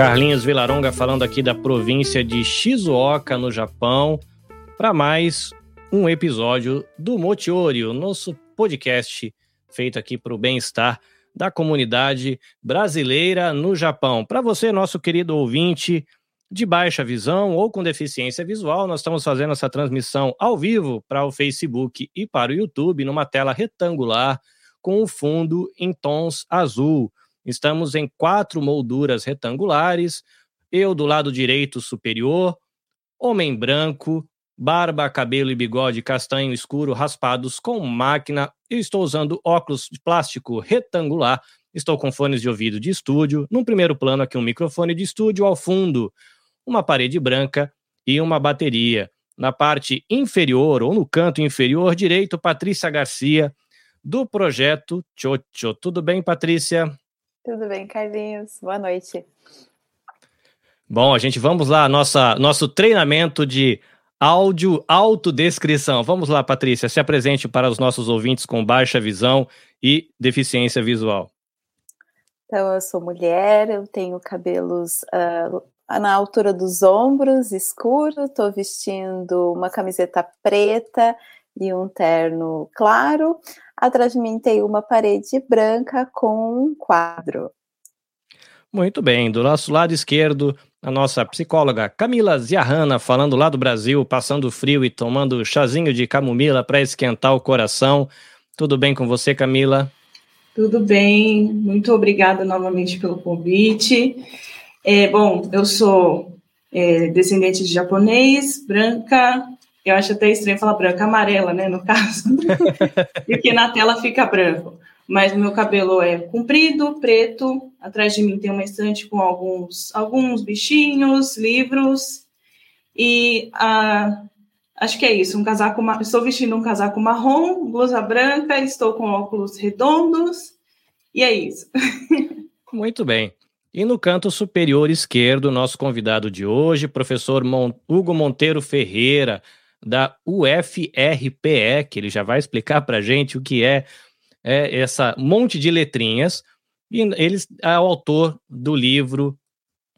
Carlinhos Vilaronga falando aqui da província de Shizuoka, no Japão, para mais um episódio do Motiori, o nosso podcast feito aqui para o bem-estar da comunidade brasileira no Japão. Para você, nosso querido ouvinte de baixa visão ou com deficiência visual, nós estamos fazendo essa transmissão ao vivo para o Facebook e para o YouTube numa tela retangular com o fundo em tons azul. Estamos em quatro molduras retangulares. Eu do lado direito superior, homem branco, barba, cabelo e bigode castanho escuro raspados com máquina. Eu estou usando óculos de plástico retangular. Estou com fones de ouvido de estúdio. Num primeiro plano aqui um microfone de estúdio ao fundo, uma parede branca e uma bateria. Na parte inferior ou no canto inferior direito, Patrícia Garcia do projeto Chocho. Tudo bem, Patrícia? Tudo bem, Carlinhos. Boa noite. Bom, a gente vamos lá, nossa, nosso treinamento de áudio autodescrição. Vamos lá, Patrícia, se apresente para os nossos ouvintes com baixa visão e deficiência visual. Então, eu sou mulher, eu tenho cabelos uh, na altura dos ombros, escuro, estou vestindo uma camiseta preta e um terno claro. Atrás de mim tem uma parede branca com um quadro. Muito bem, do nosso lado esquerdo, a nossa psicóloga Camila Ziahana, falando lá do Brasil, passando frio e tomando chazinho de camomila para esquentar o coração. Tudo bem com você, Camila? Tudo bem, muito obrigada novamente pelo convite. É, bom, eu sou é, descendente de japonês, branca, eu acho até estranho falar branca, amarela, né, no caso, porque na tela fica branco. Mas meu cabelo é comprido, preto. Atrás de mim tem uma estante com alguns, alguns bichinhos, livros. E ah, acho que é isso. Um casaco, estou vestindo um casaco marrom, blusa branca, estou com óculos redondos. E é isso. Muito bem. E no canto superior esquerdo, nosso convidado de hoje, professor Mon Hugo Monteiro Ferreira, da UFRPE, que ele já vai explicar para a gente o que é, é essa monte de letrinhas. E ele é o autor do livro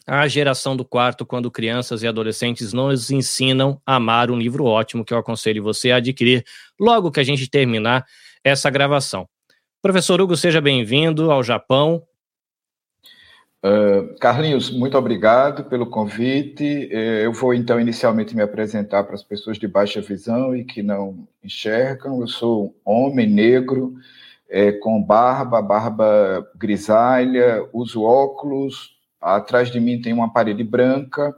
A Geração do Quarto, quando crianças e adolescentes nos ensinam a amar, um livro ótimo que eu aconselho você a adquirir logo que a gente terminar essa gravação. Professor Hugo, seja bem-vindo ao Japão. Uh, Carlinhos, muito obrigado pelo convite. Uh, eu vou então inicialmente me apresentar para as pessoas de baixa visão e que não enxergam. Eu sou homem negro, uh, com barba, barba grisalha, uso óculos. Atrás de mim tem uma parede branca.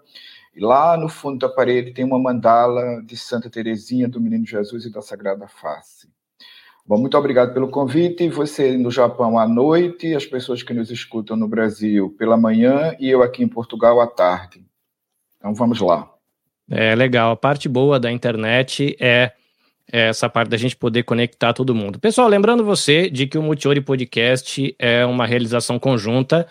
E lá no fundo da parede tem uma mandala de Santa Teresinha do Menino Jesus e da Sagrada Face. Bom, muito obrigado pelo convite. Você no Japão à noite, as pessoas que nos escutam no Brasil pela manhã e eu aqui em Portugal à tarde. Então vamos lá. É legal. A parte boa da internet é essa parte da gente poder conectar todo mundo. Pessoal, lembrando você de que o Multiori Podcast é uma realização conjunta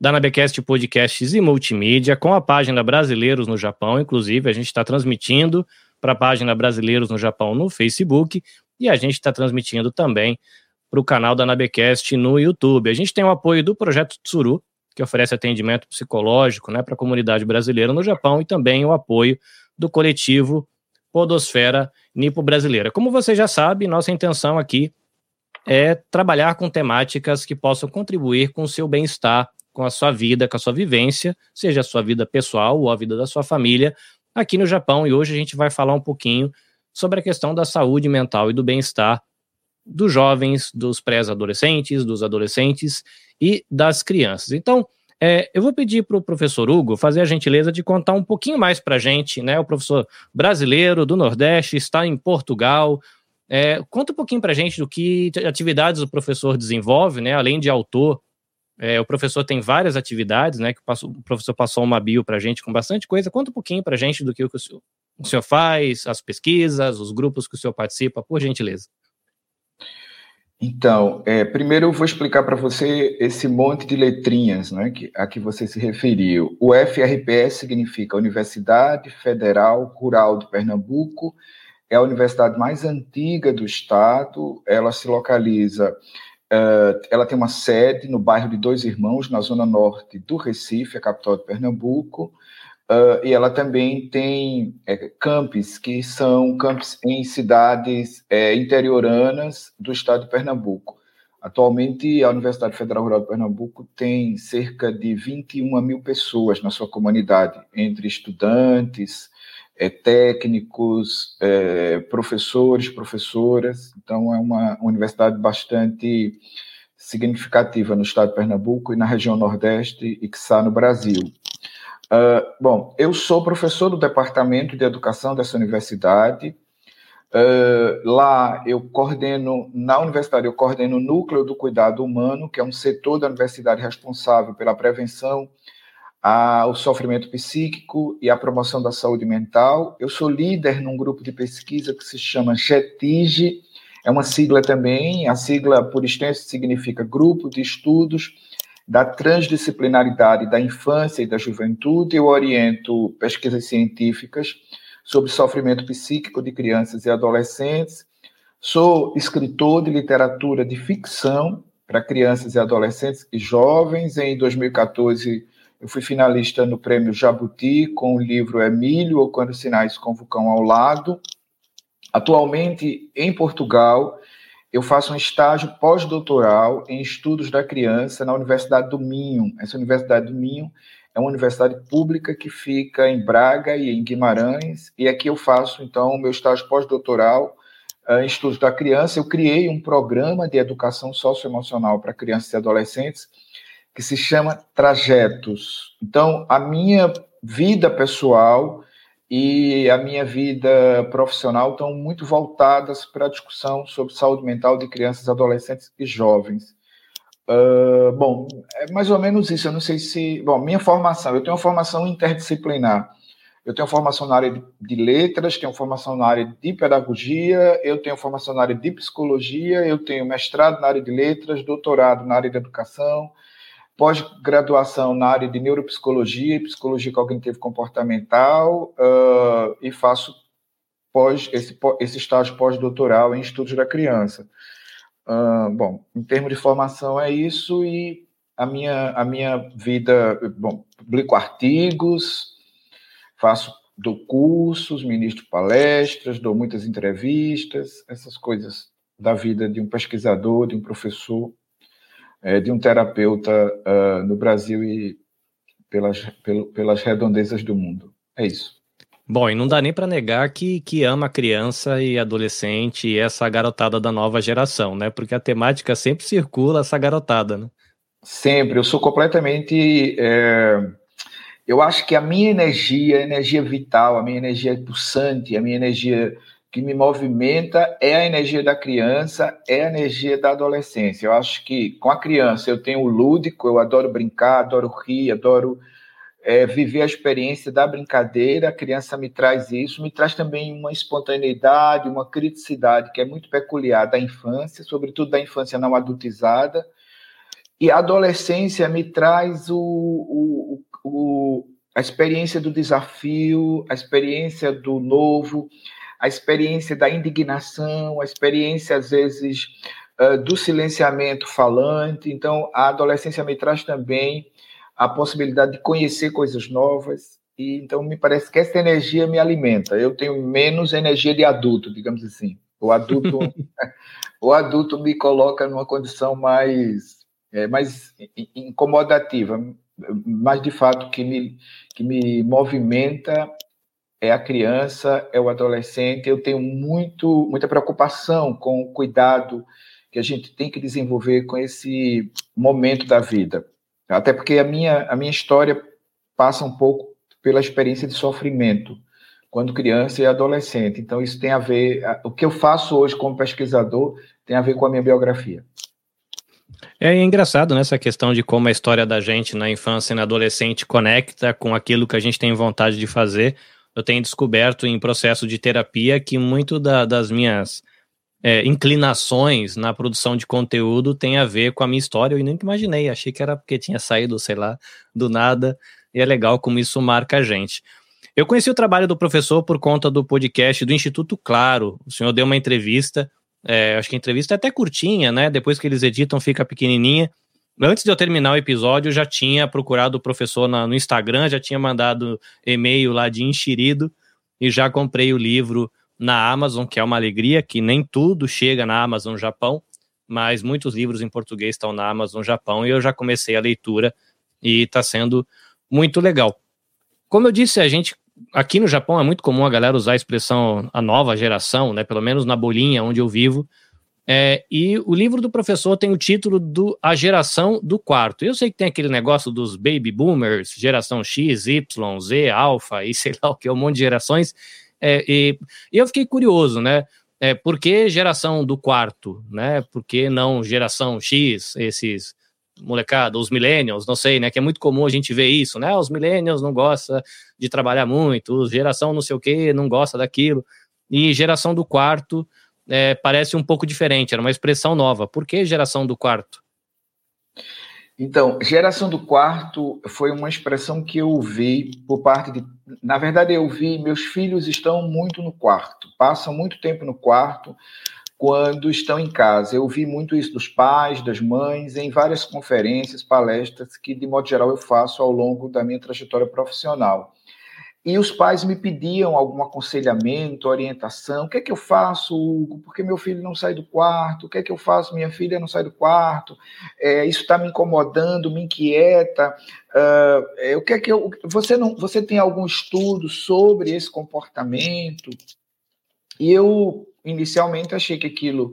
da Nabecast Podcasts e Multimídia com a página Brasileiros no Japão. Inclusive, a gente está transmitindo para a página Brasileiros no Japão no Facebook. E a gente está transmitindo também para o canal da Nabecast no YouTube. A gente tem o apoio do Projeto Tsuru, que oferece atendimento psicológico né, para a comunidade brasileira no Japão, e também o apoio do coletivo Podosfera Nipo Brasileira. Como você já sabe, nossa intenção aqui é trabalhar com temáticas que possam contribuir com o seu bem-estar, com a sua vida, com a sua vivência, seja a sua vida pessoal ou a vida da sua família, aqui no Japão. E hoje a gente vai falar um pouquinho sobre a questão da saúde mental e do bem-estar dos jovens, dos pré-adolescentes, dos adolescentes e das crianças. Então, é, eu vou pedir para o professor Hugo fazer a gentileza de contar um pouquinho mais para a gente, né? O professor brasileiro do Nordeste está em Portugal. É, conta um pouquinho para a gente do que atividades o professor desenvolve, né? Além de autor, é, o professor tem várias atividades, né? Que o professor passou uma bio para a gente com bastante coisa. Conta um pouquinho para a gente do que o, o senhor faz, as pesquisas, os grupos que o senhor participa, por gentileza. Então, é, primeiro eu vou explicar para você esse monte de letrinhas né, que, a que você se referiu. O FRPS significa Universidade Federal Rural de Pernambuco, é a universidade mais antiga do estado, ela se localiza Uh, ela tem uma sede no bairro de Dois Irmãos, na zona norte do Recife, a capital de Pernambuco. Uh, e ela também tem é, campos, que são campos em cidades é, interioranas do estado de Pernambuco. Atualmente, a Universidade Federal Rural de Pernambuco tem cerca de 21 mil pessoas na sua comunidade, entre estudantes, é, técnicos, é, professores, professoras. Então, é uma universidade bastante significativa no estado de Pernambuco e na região Nordeste e que está no Brasil. Uh, bom, eu sou professor do Departamento de Educação dessa universidade. Uh, lá eu coordeno, na universidade, eu coordeno o Núcleo do Cuidado Humano, que é um setor da universidade responsável pela prevenção ao sofrimento psíquico e a promoção da saúde mental. Eu sou líder num grupo de pesquisa que se chama GETIGE, é uma sigla também, a sigla por extenso significa Grupo de Estudos da Transdisciplinaridade da Infância e da Juventude. Eu oriento pesquisas científicas sobre sofrimento psíquico de crianças e adolescentes. Sou escritor de literatura de ficção para crianças e adolescentes e jovens. Em 2014, eu fui finalista no Prêmio Jabuti com o livro Emílio ou Quando Sinais Vulcão ao Lado. Atualmente, em Portugal, eu faço um estágio pós-doutoral em estudos da criança na Universidade do Minho. Essa Universidade do Minho é uma universidade pública que fica em Braga e em Guimarães, e aqui eu faço, então, o meu estágio pós-doutoral uh, em estudos da criança. Eu criei um programa de educação socioemocional para crianças e adolescentes que se chama Trajetos. Então, a minha vida pessoal e a minha vida profissional estão muito voltadas para a discussão sobre saúde mental de crianças, adolescentes e jovens. Uh, bom, é mais ou menos isso. Eu não sei se. Bom, minha formação, eu tenho uma formação interdisciplinar. Eu tenho formação na área de, de letras, tenho formação na área de pedagogia, eu tenho formação na área de psicologia, eu tenho mestrado na área de letras, doutorado na área de educação, pós-graduação na área de neuropsicologia e psicologia cognitiva comportamental, uh, e faço pós, esse, esse estágio pós-doutoral em estudos da criança. Uh, bom, em termos de formação é isso e a minha, a minha vida, bom, publico artigos, faço, dou cursos, ministro palestras, dou muitas entrevistas, essas coisas da vida de um pesquisador, de um professor, é, de um terapeuta uh, no Brasil e pelas, pelo, pelas redondezas do mundo. É isso. Bom, e não dá nem para negar que, que ama criança e adolescente e essa garotada da nova geração, né? Porque a temática sempre circula essa garotada, né? Sempre. Eu sou completamente. É... Eu acho que a minha energia, a energia vital, a minha energia pulsante, a minha energia que me movimenta é a energia da criança, é a energia da adolescência. Eu acho que com a criança eu tenho o lúdico, eu adoro brincar, adoro rir, adoro é, viver a experiência da brincadeira, a criança me traz isso, me traz também uma espontaneidade, uma criticidade que é muito peculiar da infância, sobretudo da infância não adultizada, e a adolescência me traz o, o, o, a experiência do desafio, a experiência do novo, a experiência da indignação, a experiência, às vezes, do silenciamento falante. Então, a adolescência me traz também a possibilidade de conhecer coisas novas. E então me parece que essa energia me alimenta. Eu tenho menos energia de adulto, digamos assim. O adulto, o adulto me coloca numa condição mais, é, mais incomodativa, mas de fato que me, que me movimenta é a criança, é o adolescente. Eu tenho muito, muita preocupação com o cuidado que a gente tem que desenvolver com esse momento da vida. Até porque a minha, a minha história passa um pouco pela experiência de sofrimento quando criança e adolescente. Então, isso tem a ver. O que eu faço hoje como pesquisador tem a ver com a minha biografia. É engraçado nessa né, questão de como a história da gente na infância e na adolescente conecta com aquilo que a gente tem vontade de fazer. Eu tenho descoberto em processo de terapia que muito da, das minhas é, inclinações na produção de conteúdo tem a ver com a minha história. Eu nem imaginei, achei que era porque tinha saído, sei lá, do nada. E é legal como isso marca a gente. Eu conheci o trabalho do professor por conta do podcast do Instituto Claro. O senhor deu uma entrevista É, acho que a entrevista é até curtinha, né? Depois que eles editam, fica pequenininha. Antes de eu terminar o episódio, eu já tinha procurado o professor na, no Instagram, já tinha mandado e-mail lá de enxerido e já comprei o livro na Amazon, que é uma alegria, que nem tudo chega na Amazon Japão, mas muitos livros em português estão na Amazon Japão e eu já comecei a leitura e está sendo muito legal. Como eu disse, a gente aqui no Japão é muito comum a galera usar a expressão a nova geração, né? Pelo menos na bolinha onde eu vivo. É, e o livro do professor tem o título do A Geração do Quarto. Eu sei que tem aquele negócio dos baby boomers, geração X, Y, Z, alfa e sei lá o que, um monte de gerações. É, e, eu fiquei curioso, né? É, por que geração do quarto, né? Por que não geração X, esses molecada, os millennials, não sei, né? Que é muito comum a gente ver isso, né? Os millennials não gostam de trabalhar muito, geração não sei o que, não gosta daquilo. E geração do quarto é, parece um pouco diferente, era uma expressão nova. Por que geração do quarto? Então, geração do quarto foi uma expressão que eu ouvi por parte de. Na verdade, eu vi, meus filhos estão muito no quarto, passam muito tempo no quarto quando estão em casa. Eu ouvi muito isso dos pais, das mães, em várias conferências, palestras que, de modo geral, eu faço ao longo da minha trajetória profissional. E os pais me pediam algum aconselhamento, orientação. O que é que eu faço, Hugo? Porque meu filho não sai do quarto? O que é que eu faço? Minha filha não sai do quarto? É, isso está me incomodando, me inquieta. Uh, o que é que eu? Você não? Você tem algum estudo sobre esse comportamento? E eu inicialmente achei que aquilo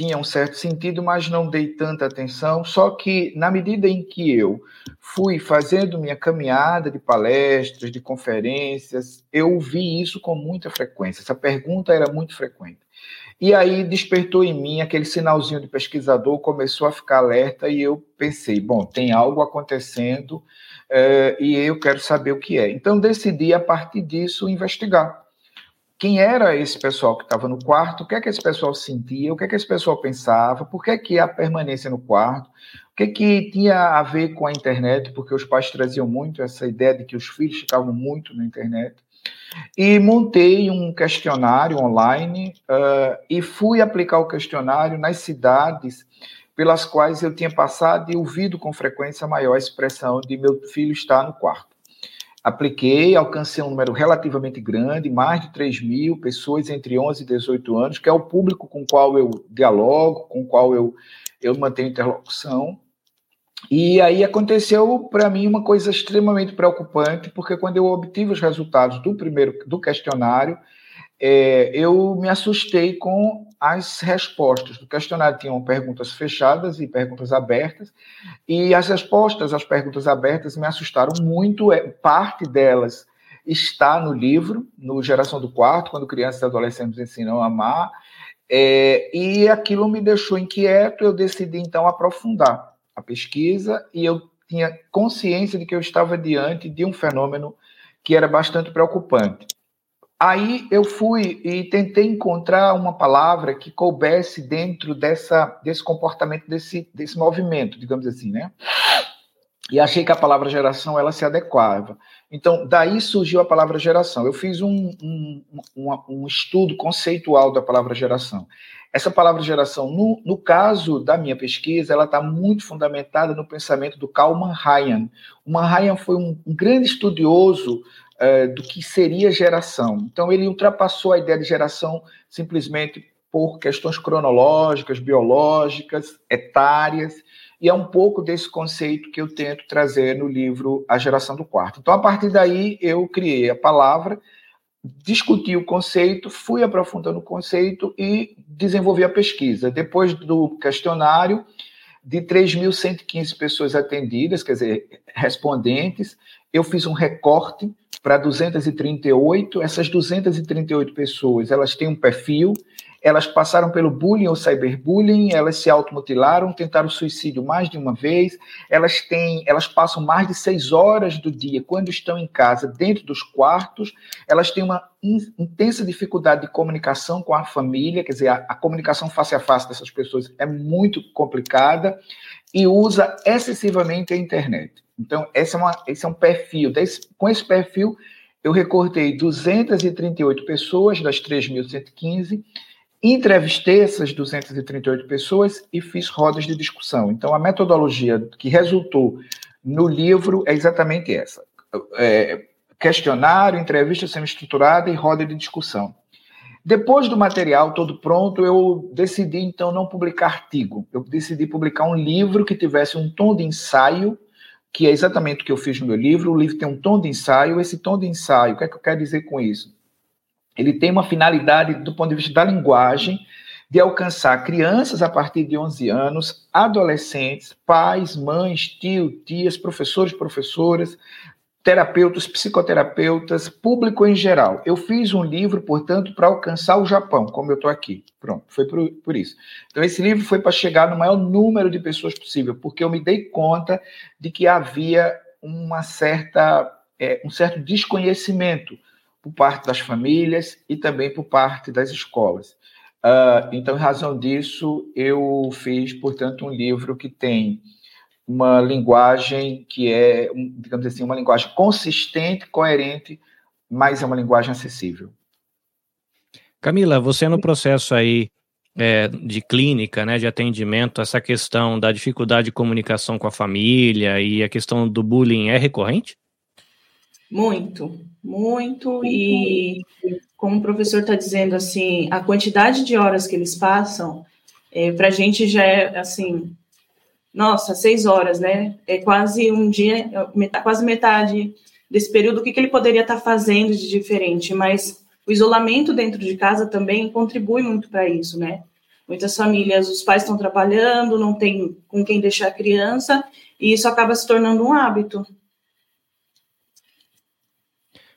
tinha um certo sentido, mas não dei tanta atenção. Só que, na medida em que eu fui fazendo minha caminhada de palestras, de conferências, eu vi isso com muita frequência. Essa pergunta era muito frequente. E aí despertou em mim aquele sinalzinho de pesquisador, começou a ficar alerta e eu pensei: bom, tem algo acontecendo é, e eu quero saber o que é. Então decidi, a partir disso, investigar quem era esse pessoal que estava no quarto, o que é que esse pessoal sentia, o que é que esse pessoal pensava, por que, que a permanência no quarto, o que, que tinha a ver com a internet, porque os pais traziam muito essa ideia de que os filhos ficavam muito na internet. E montei um questionário online uh, e fui aplicar o questionário nas cidades pelas quais eu tinha passado e ouvido com frequência a maior expressão de meu filho estar no quarto apliquei, alcancei um número relativamente grande, mais de 3 mil pessoas entre 11 e 18 anos, que é o público com o qual eu dialogo, com o qual eu, eu mantenho interlocução. E aí aconteceu para mim uma coisa extremamente preocupante, porque quando eu obtive os resultados do primeiro do questionário, é, eu me assustei com as respostas. do questionário tinham perguntas fechadas e perguntas abertas, e as respostas às perguntas abertas me assustaram muito. É, parte delas está no livro, no Geração do Quarto, quando crianças e adolescentes ensinam a amar, é, e aquilo me deixou inquieto. Eu decidi então aprofundar a pesquisa e eu tinha consciência de que eu estava diante de um fenômeno que era bastante preocupante. Aí eu fui e tentei encontrar uma palavra que coubesse dentro dessa, desse comportamento, desse, desse movimento, digamos assim, né? E achei que a palavra geração ela se adequava. Então, daí surgiu a palavra geração. Eu fiz um, um, um, um estudo conceitual da palavra geração. Essa palavra geração, no, no caso da minha pesquisa, ela está muito fundamentada no pensamento do Karl Manhayan. O Manhayan foi um, um grande estudioso é, do que seria geração. Então, ele ultrapassou a ideia de geração simplesmente por questões cronológicas, biológicas, etárias, e é um pouco desse conceito que eu tento trazer no livro A Geração do Quarto. Então, a partir daí, eu criei a palavra, discuti o conceito, fui aprofundando o conceito e desenvolvi a pesquisa. Depois do questionário, de 3.115 pessoas atendidas, quer dizer, respondentes, eu fiz um recorte para 238. Essas 238 pessoas, elas têm um perfil, elas passaram pelo bullying ou cyberbullying, elas se automutilaram, tentaram suicídio mais de uma vez, elas têm, elas passam mais de seis horas do dia quando estão em casa, dentro dos quartos, elas têm uma in, intensa dificuldade de comunicação com a família, quer dizer, a, a comunicação face a face dessas pessoas é muito complicada e usa excessivamente a internet. Então, esse é, uma, esse é um perfil. Desse, com esse perfil, eu recortei 238 pessoas das 3.115 entrevistei essas 238 pessoas e fiz rodas de discussão. Então, a metodologia que resultou no livro é exatamente essa: é, questionário, entrevista semi-estruturada e roda de discussão. Depois do material todo pronto, eu decidi então não publicar artigo. Eu decidi publicar um livro que tivesse um tom de ensaio, que é exatamente o que eu fiz no meu livro. O livro tem um tom de ensaio. Esse tom de ensaio, o que é que eu quero dizer com isso? Ele tem uma finalidade, do ponto de vista da linguagem, de alcançar crianças a partir de 11 anos, adolescentes, pais, mães, tio, tias, professores, professoras, terapeutas, psicoterapeutas, público em geral. Eu fiz um livro, portanto, para alcançar o Japão, como eu estou aqui. Pronto, foi por, por, isso. Então, esse livro foi para chegar no maior número de pessoas possível, porque eu me dei conta de que havia uma certa, é, um certo desconhecimento por parte das famílias e também por parte das escolas. Uh, então, em razão disso, eu fiz, portanto, um livro que tem uma linguagem que é, digamos assim, uma linguagem consistente, coerente, mas é uma linguagem acessível. Camila, você no processo aí é, de clínica, né, de atendimento, essa questão da dificuldade de comunicação com a família e a questão do bullying é recorrente? Muito, muito. E como o professor está dizendo, assim, a quantidade de horas que eles passam, é, para a gente já é assim nossa, seis horas, né? É quase um dia, quase metade desse período, o que, que ele poderia estar fazendo de diferente? Mas o isolamento dentro de casa também contribui muito para isso, né? Muitas famílias, os pais estão trabalhando, não tem com quem deixar a criança, e isso acaba se tornando um hábito.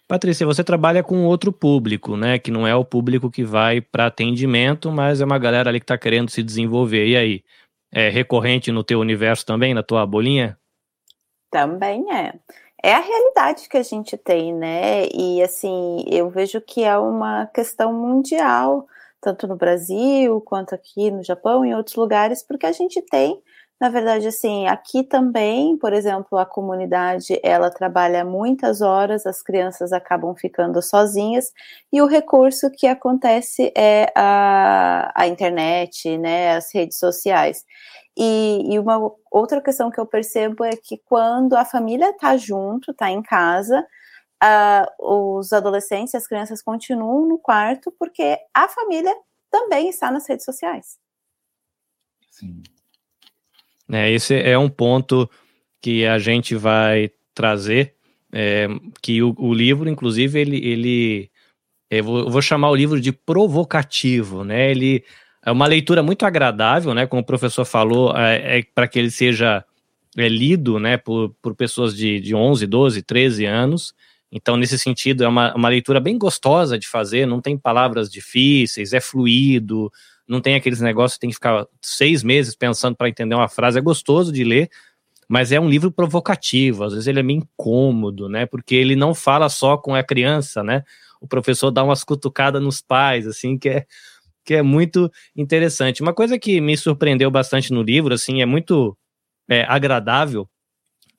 Patrícia, você trabalha com outro público, né? Que não é o público que vai para atendimento, mas é uma galera ali que está querendo se desenvolver. E aí? É recorrente no teu universo também, na tua bolinha? Também é. É a realidade que a gente tem, né? E assim, eu vejo que é uma questão mundial, tanto no Brasil quanto aqui no Japão e em outros lugares, porque a gente tem na verdade, assim, aqui também, por exemplo, a comunidade ela trabalha muitas horas, as crianças acabam ficando sozinhas e o recurso que acontece é a, a internet, né, as redes sociais. E, e, uma outra questão que eu percebo é que quando a família está junto, está em casa, uh, os adolescentes e as crianças continuam no quarto porque a família também está nas redes sociais. Sim. É, esse é um ponto que a gente vai trazer, é, que o, o, livro, inclusive, ele, ele eu vou, eu vou, chamar o livro de provocativo, né? Ele é uma leitura muito agradável, né? Como o professor falou, é, é para que ele seja é, lido, né? Por, por pessoas de, de 11, 12, 13 anos. Então, nesse sentido, é uma, uma leitura bem gostosa de fazer, não tem palavras difíceis, é fluido, não tem aqueles negócios, tem que ficar seis meses pensando para entender uma frase. É gostoso de ler, mas é um livro provocativo. Às vezes ele é meio incômodo, né? Porque ele não fala só com a criança, né? O professor dá umas cutucadas nos pais, assim, que é, que é muito interessante. Uma coisa que me surpreendeu bastante no livro, assim, é muito é, agradável,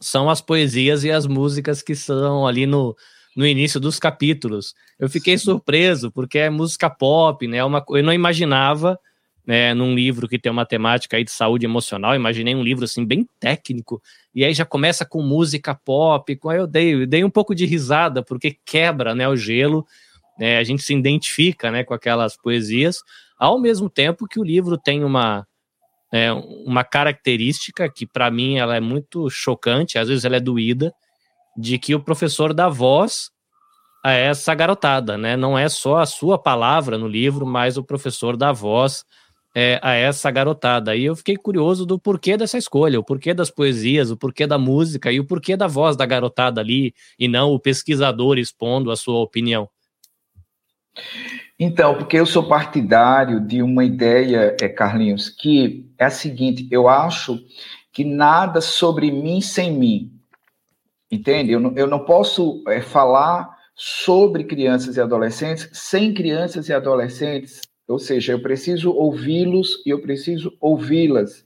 são as poesias e as músicas que são ali no, no início dos capítulos. Eu fiquei surpreso, porque é música pop, né? É uma, eu não imaginava, né, num livro que tem uma temática aí de saúde emocional, imaginei um livro assim bem técnico, e aí já começa com música pop, com aí eu dei, eu dei um pouco de risada, porque quebra, né, o gelo, né, a gente se identifica, né, com aquelas poesias, ao mesmo tempo que o livro tem uma é, uma característica que para mim ela é muito chocante, às vezes ela é doída, de que o professor dá voz a essa garotada, né? Não é só a sua palavra no livro, mas o professor dá voz é, a essa garotada. E eu fiquei curioso do porquê dessa escolha, o porquê das poesias, o porquê da música e o porquê da voz da garotada ali, e não o pesquisador expondo a sua opinião. Então, porque eu sou partidário de uma ideia, é, Carlinhos, que é a seguinte: eu acho que nada sobre mim sem mim. Entende? Eu não, eu não posso é, falar sobre crianças e adolescentes sem crianças e adolescentes Ou seja, eu preciso ouvi-los e eu preciso ouvi-las.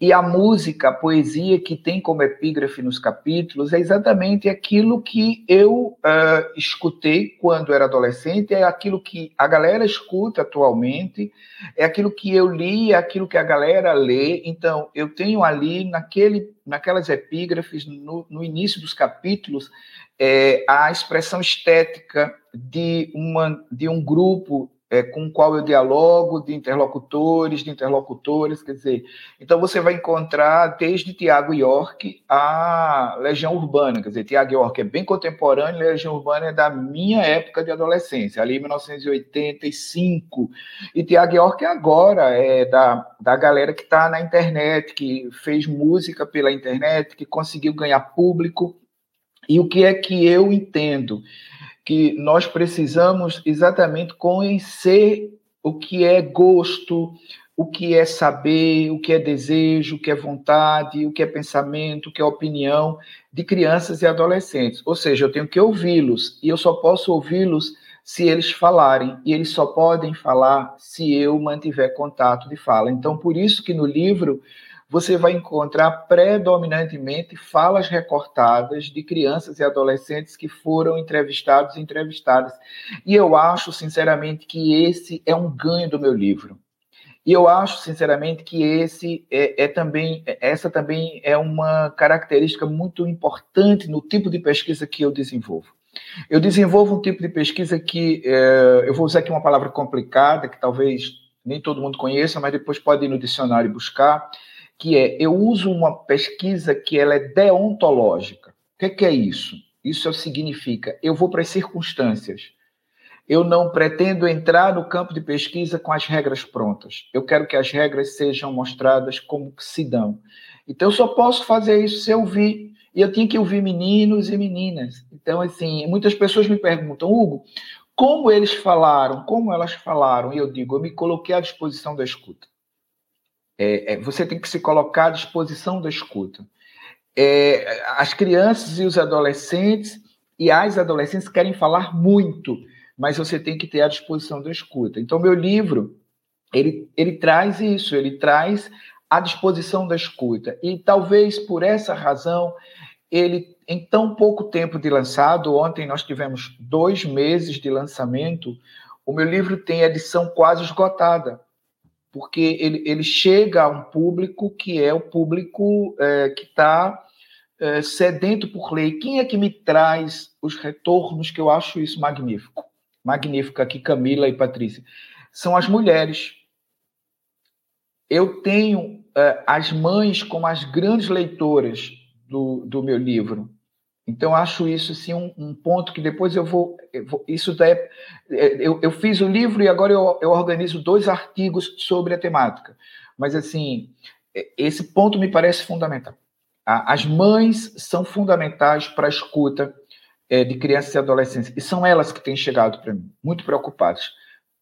E a música, a poesia que tem como epígrafe nos capítulos é exatamente aquilo que eu uh, escutei quando era adolescente, é aquilo que a galera escuta atualmente, é aquilo que eu li, é aquilo que a galera lê. Então, eu tenho ali, naquele, naquelas epígrafes, no, no início dos capítulos, é, a expressão estética de, uma, de um grupo é, com o qual eu dialogo, de interlocutores, de interlocutores, quer dizer, então você vai encontrar desde Tiago York a Legião Urbana, quer dizer, Tiago York é bem contemporâneo, Legião Urbana é da minha época de adolescência, ali em 1985, e Tiago York agora, é da, da galera que está na internet, que fez música pela internet, que conseguiu ganhar público, e o que é que eu entendo? Que nós precisamos exatamente conhecer o que é gosto, o que é saber, o que é desejo, o que é vontade, o que é pensamento, o que é opinião de crianças e adolescentes. Ou seja, eu tenho que ouvi-los e eu só posso ouvi-los se eles falarem e eles só podem falar se eu mantiver contato de fala. Então, por isso que no livro você vai encontrar predominantemente falas recortadas de crianças e adolescentes que foram entrevistados e entrevistadas. E eu acho, sinceramente, que esse é um ganho do meu livro. E eu acho, sinceramente, que esse é, é, também, essa também é uma característica muito importante no tipo de pesquisa que eu desenvolvo. Eu desenvolvo um tipo de pesquisa que, é, eu vou usar aqui uma palavra complicada, que talvez nem todo mundo conheça, mas depois pode ir no dicionário e buscar, que é eu uso uma pesquisa que ela é deontológica. O que, que é isso? Isso significa eu vou para as circunstâncias. Eu não pretendo entrar no campo de pesquisa com as regras prontas. Eu quero que as regras sejam mostradas como se dão. Então, eu só posso fazer isso se eu ouvir. E eu tinha que ouvir meninos e meninas. Então, assim, muitas pessoas me perguntam, Hugo, como eles falaram, como elas falaram? E eu digo, eu me coloquei à disposição da escuta. É, é, você tem que se colocar à disposição da escuta. É, as crianças e os adolescentes e as adolescentes querem falar muito, mas você tem que ter à disposição da escuta. Então, meu livro, ele, ele traz isso, ele traz à disposição da escuta. E talvez por essa razão, ele, em tão pouco tempo de lançado, ontem nós tivemos dois meses de lançamento, o meu livro tem edição quase esgotada porque ele, ele chega a um público que é o público é, que está é, sedento por lei. Quem é que me traz os retornos que eu acho isso magnífico? Magnífico aqui, Camila e Patrícia. São as mulheres. Eu tenho é, as mães como as grandes leitoras do, do meu livro. Então, acho isso assim, um, um ponto que depois eu vou. Eu vou isso é, eu, eu, fiz o livro e agora eu, eu organizo dois artigos sobre a temática. Mas, assim, esse ponto me parece fundamental. As mães são fundamentais para a escuta é, de crianças e adolescentes. E são elas que têm chegado para mim, muito preocupadas.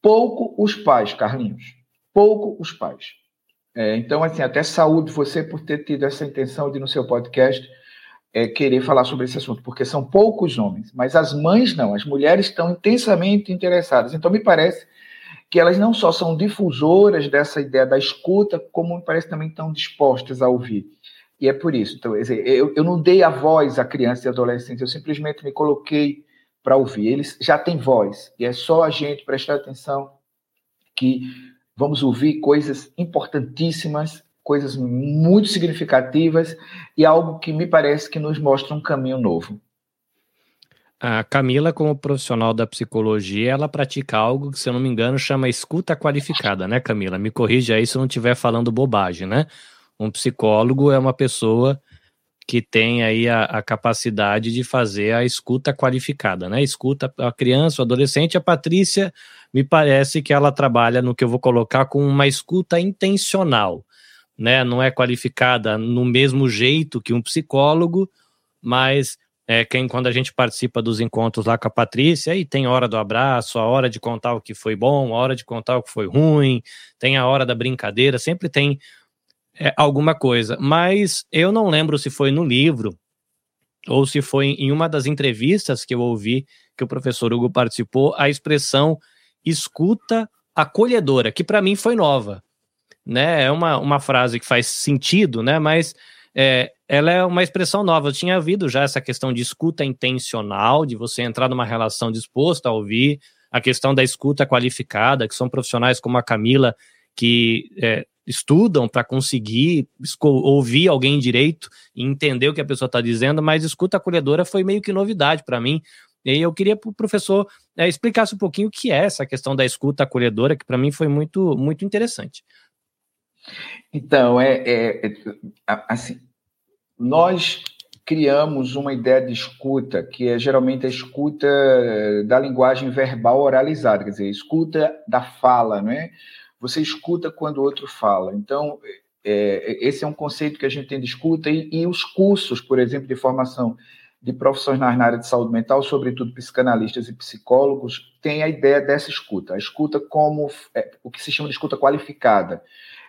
Pouco os pais, Carlinhos. Pouco os pais. É, então, assim, até saúde você por ter tido essa intenção de, no seu podcast, é, querer falar sobre esse assunto, porque são poucos homens, mas as mães não, as mulheres estão intensamente interessadas. Então, me parece que elas não só são difusoras dessa ideia da escuta, como me parece também estão dispostas a ouvir. E é por isso. Então, eu, eu não dei a voz à criança e adolescente, eu simplesmente me coloquei para ouvir. Eles já têm voz, e é só a gente prestar atenção que vamos ouvir coisas importantíssimas coisas muito significativas e algo que me parece que nos mostra um caminho novo. A Camila, como profissional da psicologia, ela pratica algo que, se eu não me engano, chama escuta qualificada, né, Camila? Me corrija aí se eu não estiver falando bobagem, né? Um psicólogo é uma pessoa que tem aí a, a, capacidade de fazer a escuta qualificada, né? Escuta a criança, o adolescente, a Patrícia, me parece que ela trabalha no que eu vou colocar com uma escuta intencional né, não é qualificada no mesmo jeito que um psicólogo, mas é, quem, quando a gente participa dos encontros lá com a Patrícia, aí tem hora do abraço, a hora de contar o que foi bom, a hora de contar o que foi ruim, tem a hora da brincadeira, sempre tem é, alguma coisa. Mas eu não lembro se foi no livro ou se foi em uma das entrevistas que eu ouvi que o professor Hugo participou, a expressão escuta acolhedora, que para mim foi nova. Né? É uma, uma frase que faz sentido, né? mas é, ela é uma expressão nova. Eu tinha ouvido já essa questão de escuta intencional, de você entrar numa relação disposta a ouvir, a questão da escuta qualificada, que são profissionais como a Camila, que é, estudam para conseguir ouvir alguém direito e entender o que a pessoa está dizendo, mas escuta acolhedora foi meio que novidade para mim. E eu queria que o professor é, explicasse um pouquinho o que é essa questão da escuta acolhedora, que para mim foi muito, muito interessante. Então, é, é, é, assim, nós criamos uma ideia de escuta, que é geralmente a escuta da linguagem verbal oralizada, quer dizer, escuta da fala, não é? Você escuta quando o outro fala. Então, é, esse é um conceito que a gente tem de escuta e, e os cursos, por exemplo, de formação de profissionais na área de saúde mental, sobretudo psicanalistas e psicólogos, têm a ideia dessa escuta, a escuta como é, o que se chama de escuta qualificada.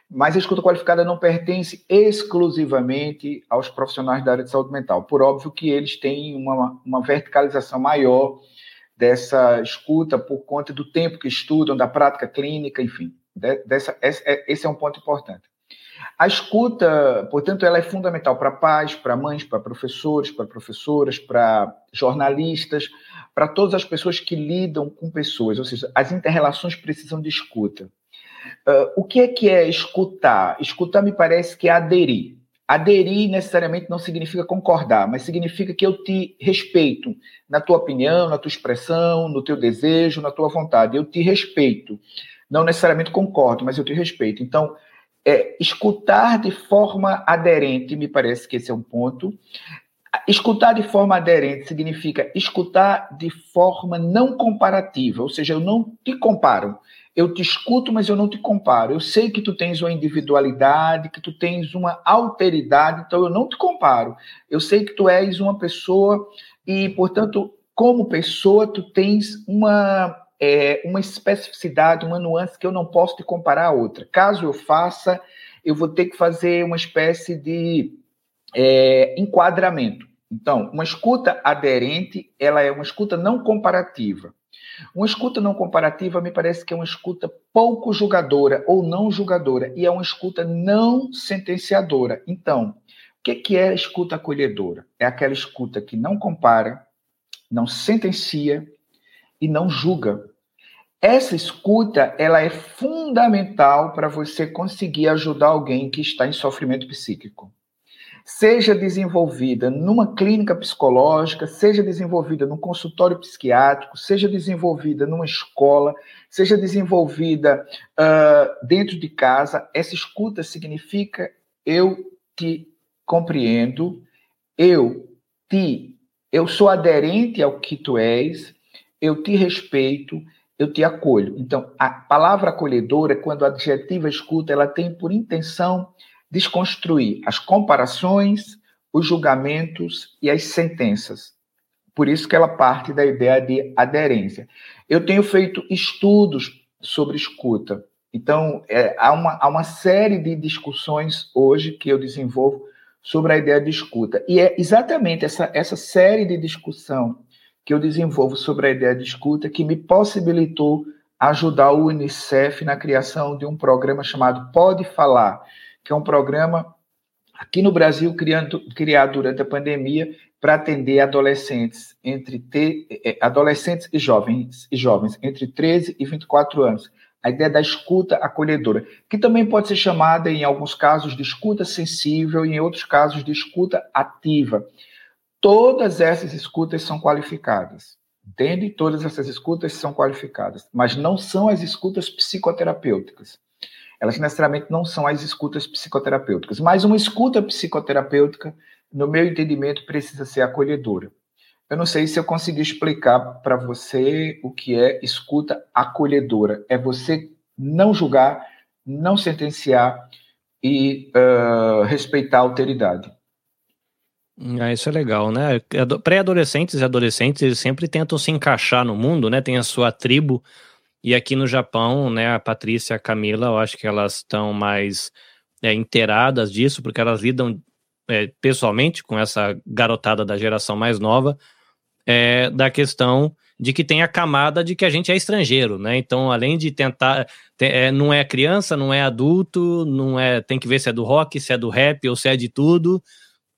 Mas a escuta qualificada não pertence exclusivamente aos profissionais da área de saúde mental. Por óbvio que eles têm uma, uma verticalização maior dessa escuta por conta do tempo que estudam, da prática clínica, enfim. Dessa, esse é um ponto importante. A escuta, portanto, ela é fundamental para pais, para mães, para professores, para professoras, para jornalistas, para todas as pessoas que lidam com pessoas, ou seja, as interrelações precisam de escuta. Uh, o que é que é escutar? Escutar me parece que é aderir. Aderir necessariamente não significa concordar, mas significa que eu te respeito na tua opinião, na tua expressão, no teu desejo, na tua vontade. Eu te respeito. Não necessariamente concordo, mas eu te respeito. Então, é, escutar de forma aderente, me parece que esse é um ponto. Escutar de forma aderente significa escutar de forma não comparativa, ou seja, eu não te comparo. Eu te escuto, mas eu não te comparo. Eu sei que tu tens uma individualidade, que tu tens uma alteridade, então eu não te comparo. Eu sei que tu és uma pessoa e, portanto, como pessoa, tu tens uma é, uma especificidade, uma nuance que eu não posso te comparar a outra. Caso eu faça, eu vou ter que fazer uma espécie de é, enquadramento. Então, uma escuta aderente, ela é uma escuta não comparativa. Uma escuta não comparativa me parece que é uma escuta pouco julgadora ou não julgadora, e é uma escuta não sentenciadora. Então, o que é a escuta acolhedora? É aquela escuta que não compara, não sentencia e não julga. Essa escuta, ela é fundamental para você conseguir ajudar alguém que está em sofrimento psíquico. Seja desenvolvida numa clínica psicológica, seja desenvolvida num consultório psiquiátrico, seja desenvolvida numa escola, seja desenvolvida uh, dentro de casa, essa escuta significa eu te compreendo, eu te, eu sou aderente ao que tu és, eu te respeito, eu te acolho. Então, a palavra acolhedora, quando a adjetiva escuta, ela tem por intenção desconstruir as comparações, os julgamentos e as sentenças. Por isso que ela parte da ideia de aderência. Eu tenho feito estudos sobre escuta. Então, é, há, uma, há uma série de discussões hoje que eu desenvolvo sobre a ideia de escuta. E é exatamente essa, essa série de discussão que eu desenvolvo sobre a ideia de escuta que me possibilitou ajudar o Unicef na criação de um programa chamado Pode Falar, que é um programa aqui no Brasil criando, criado durante a pandemia para atender adolescentes entre te, eh, adolescentes e jovens e jovens entre 13 e 24 anos. A ideia da escuta acolhedora, que também pode ser chamada em alguns casos de escuta sensível e em outros casos de escuta ativa. Todas essas escutas são qualificadas. Entende? Todas essas escutas são qualificadas, mas não são as escutas psicoterapêuticas. Elas necessariamente não são as escutas psicoterapêuticas, mas uma escuta psicoterapêutica, no meu entendimento, precisa ser acolhedora. Eu não sei se eu consegui explicar para você o que é escuta acolhedora. É você não julgar, não sentenciar e uh, respeitar a alteridade. Ah, isso é legal, né? Pré-adolescentes e adolescentes, eles sempre tentam se encaixar no mundo, né? Tem a sua tribo. E aqui no Japão, né, a Patrícia e a Camila, eu acho que elas estão mais é, inteiradas disso, porque elas lidam é, pessoalmente com essa garotada da geração mais nova, é, da questão de que tem a camada de que a gente é estrangeiro, né? Então, além de tentar, é, não é criança, não é adulto, não é, tem que ver se é do rock, se é do rap ou se é de tudo,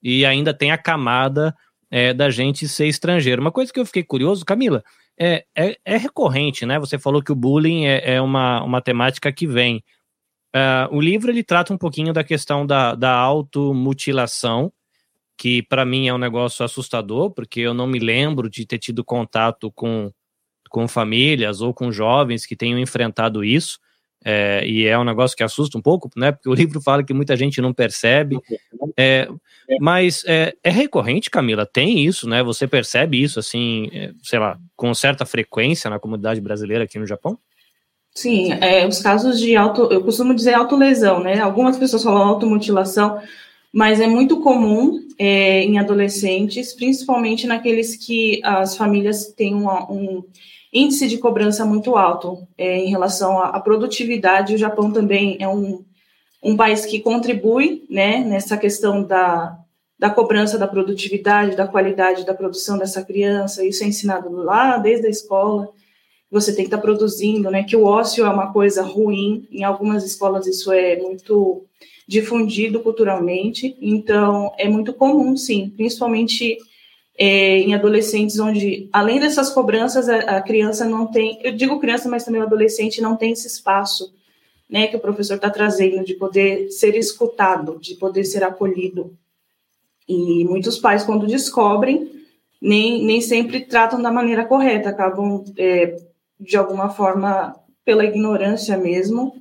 e ainda tem a camada é, da gente ser estrangeiro. Uma coisa que eu fiquei curioso, Camila, é, é, é recorrente, né? Você falou que o bullying é, é uma, uma temática que vem. Uh, o livro ele trata um pouquinho da questão da, da automutilação, que para mim é um negócio assustador, porque eu não me lembro de ter tido contato com, com famílias ou com jovens que tenham enfrentado isso. É, e é um negócio que assusta um pouco, né? Porque o livro fala que muita gente não percebe. É, mas é, é, recorrente, Camila, tem isso, né? Você percebe isso, assim, é, sei lá, com certa frequência na comunidade brasileira aqui no Japão? Sim, é, os casos de auto, eu costumo dizer autolesão, né? Algumas pessoas falam automutilação, mas é muito comum é, em adolescentes, principalmente naqueles que as famílias têm um, um índice de cobrança muito alto é, em relação à, produtividade. O Japão também é um, um país que contribui né, nessa questão da, da cobrança da produtividade, da qualidade da produção dessa criança. Isso é ensinado lá desde a escola. Você tem que estar produzindo, né? Que o ócio é uma coisa ruim. Em algumas escolas isso é muito difundido culturalmente, então é muito comum, sim, principalmente é, em adolescentes, onde, além dessas cobranças, a, a, criança não tem, eu digo criança, mas também o adolescente não tem esse espaço, né, que o professor está trazendo, de poder ser escutado, de poder ser acolhido. E muitos pais, quando descobrem, nem, nem sempre tratam da maneira correta, acabam, é, de alguma forma, pela ignorância mesmo,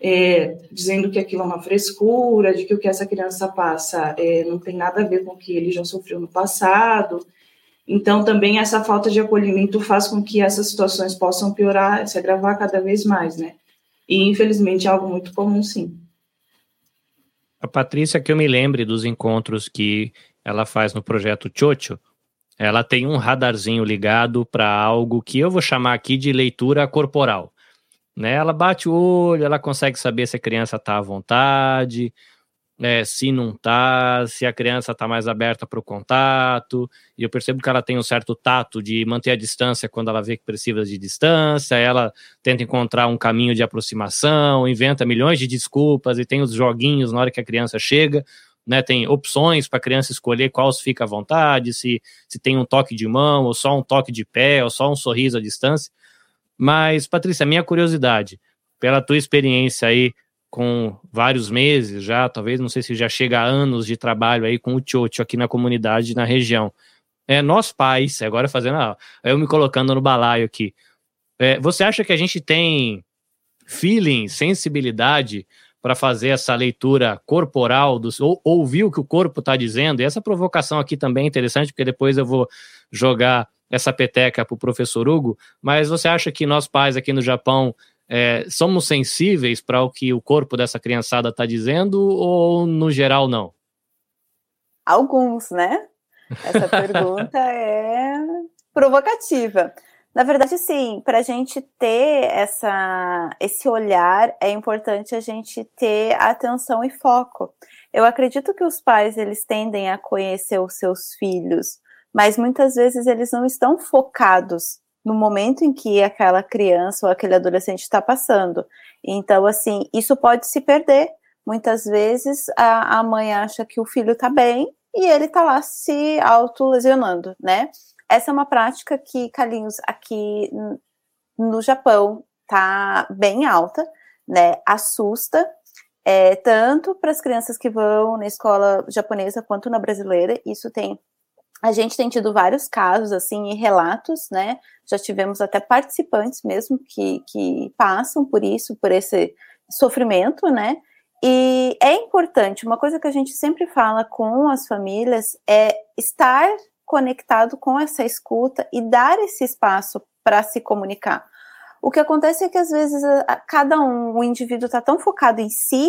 é, dizendo que aquilo é uma frescura, de que o que essa criança passa é, não tem nada a ver com o que ele já sofreu no passado. Então, também essa falta de acolhimento faz com que essas situações possam piorar, se agravar cada vez mais, né? E, infelizmente, é algo muito comum, sim. A Patrícia, que eu me lembre dos encontros que ela faz no projeto Chocho, ela tem um radarzinho ligado para algo que eu vou chamar aqui de leitura corporal. Né? Ela bate o olho, ela consegue saber se a criança está à vontade, né? se não está, se a criança está mais aberta para o contato. E eu percebo que ela tem um certo tato de manter a distância quando ela vê que precisa de distância. Ela tenta encontrar um caminho de aproximação, inventa milhões de desculpas e tem os joguinhos na hora que a criança chega. Né, tem opções para a criança escolher qual fica à vontade, se, se tem um toque de mão, ou só um toque de pé, ou só um sorriso à distância. Mas, Patrícia, minha curiosidade, pela tua experiência aí com vários meses já, talvez, não sei se já chega a anos de trabalho aí com o Tchotcho aqui na comunidade, na região. É, nós pais, agora fazendo, eu me colocando no balaio aqui, é, você acha que a gente tem feeling, sensibilidade para fazer essa leitura corporal, dos, ou ouvir o que o corpo está dizendo? E essa provocação aqui também é interessante, porque depois eu vou jogar essa peteca para o professor Hugo, mas você acha que nós pais aqui no Japão é, somos sensíveis para o que o corpo dessa criançada está dizendo ou no geral não? Alguns, né? Essa pergunta é provocativa. Na verdade, sim, para a gente ter essa, esse olhar, é importante a gente ter atenção e foco. Eu acredito que os pais eles tendem a conhecer os seus filhos mas muitas vezes eles não estão focados no momento em que aquela criança ou aquele adolescente está passando. Então, assim, isso pode se perder. Muitas vezes a, a mãe acha que o filho está bem e ele está lá se autolesionando, né? Essa é uma prática que, Carlinhos, aqui no Japão tá bem alta, né? Assusta, é, tanto para as crianças que vão na escola japonesa quanto na brasileira. Isso tem a gente tem tido vários casos, assim, e relatos, né? Já tivemos até participantes mesmo que, que passam por isso, por esse sofrimento, né? E é importante, uma coisa que a gente sempre fala com as famílias é estar conectado com essa escuta e dar esse espaço para se comunicar. O que acontece é que às vezes cada um, o indivíduo está tão focado em si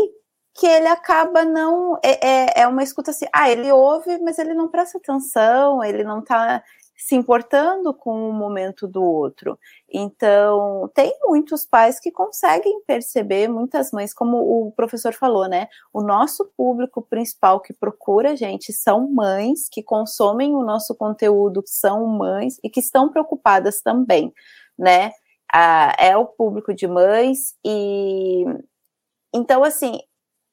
que ele acaba não. É, é, é, uma escuta assim, ah, ele ouve, mas ele não presta atenção, ele não está se importando com o momento do outro. Então, tem muitos pais que conseguem perceber, muitas mães, como o professor falou, né? O nosso público principal que procura a gente são mães que consomem o nosso conteúdo, são mães e que estão preocupadas também, né? Ah, é o público de mães e então assim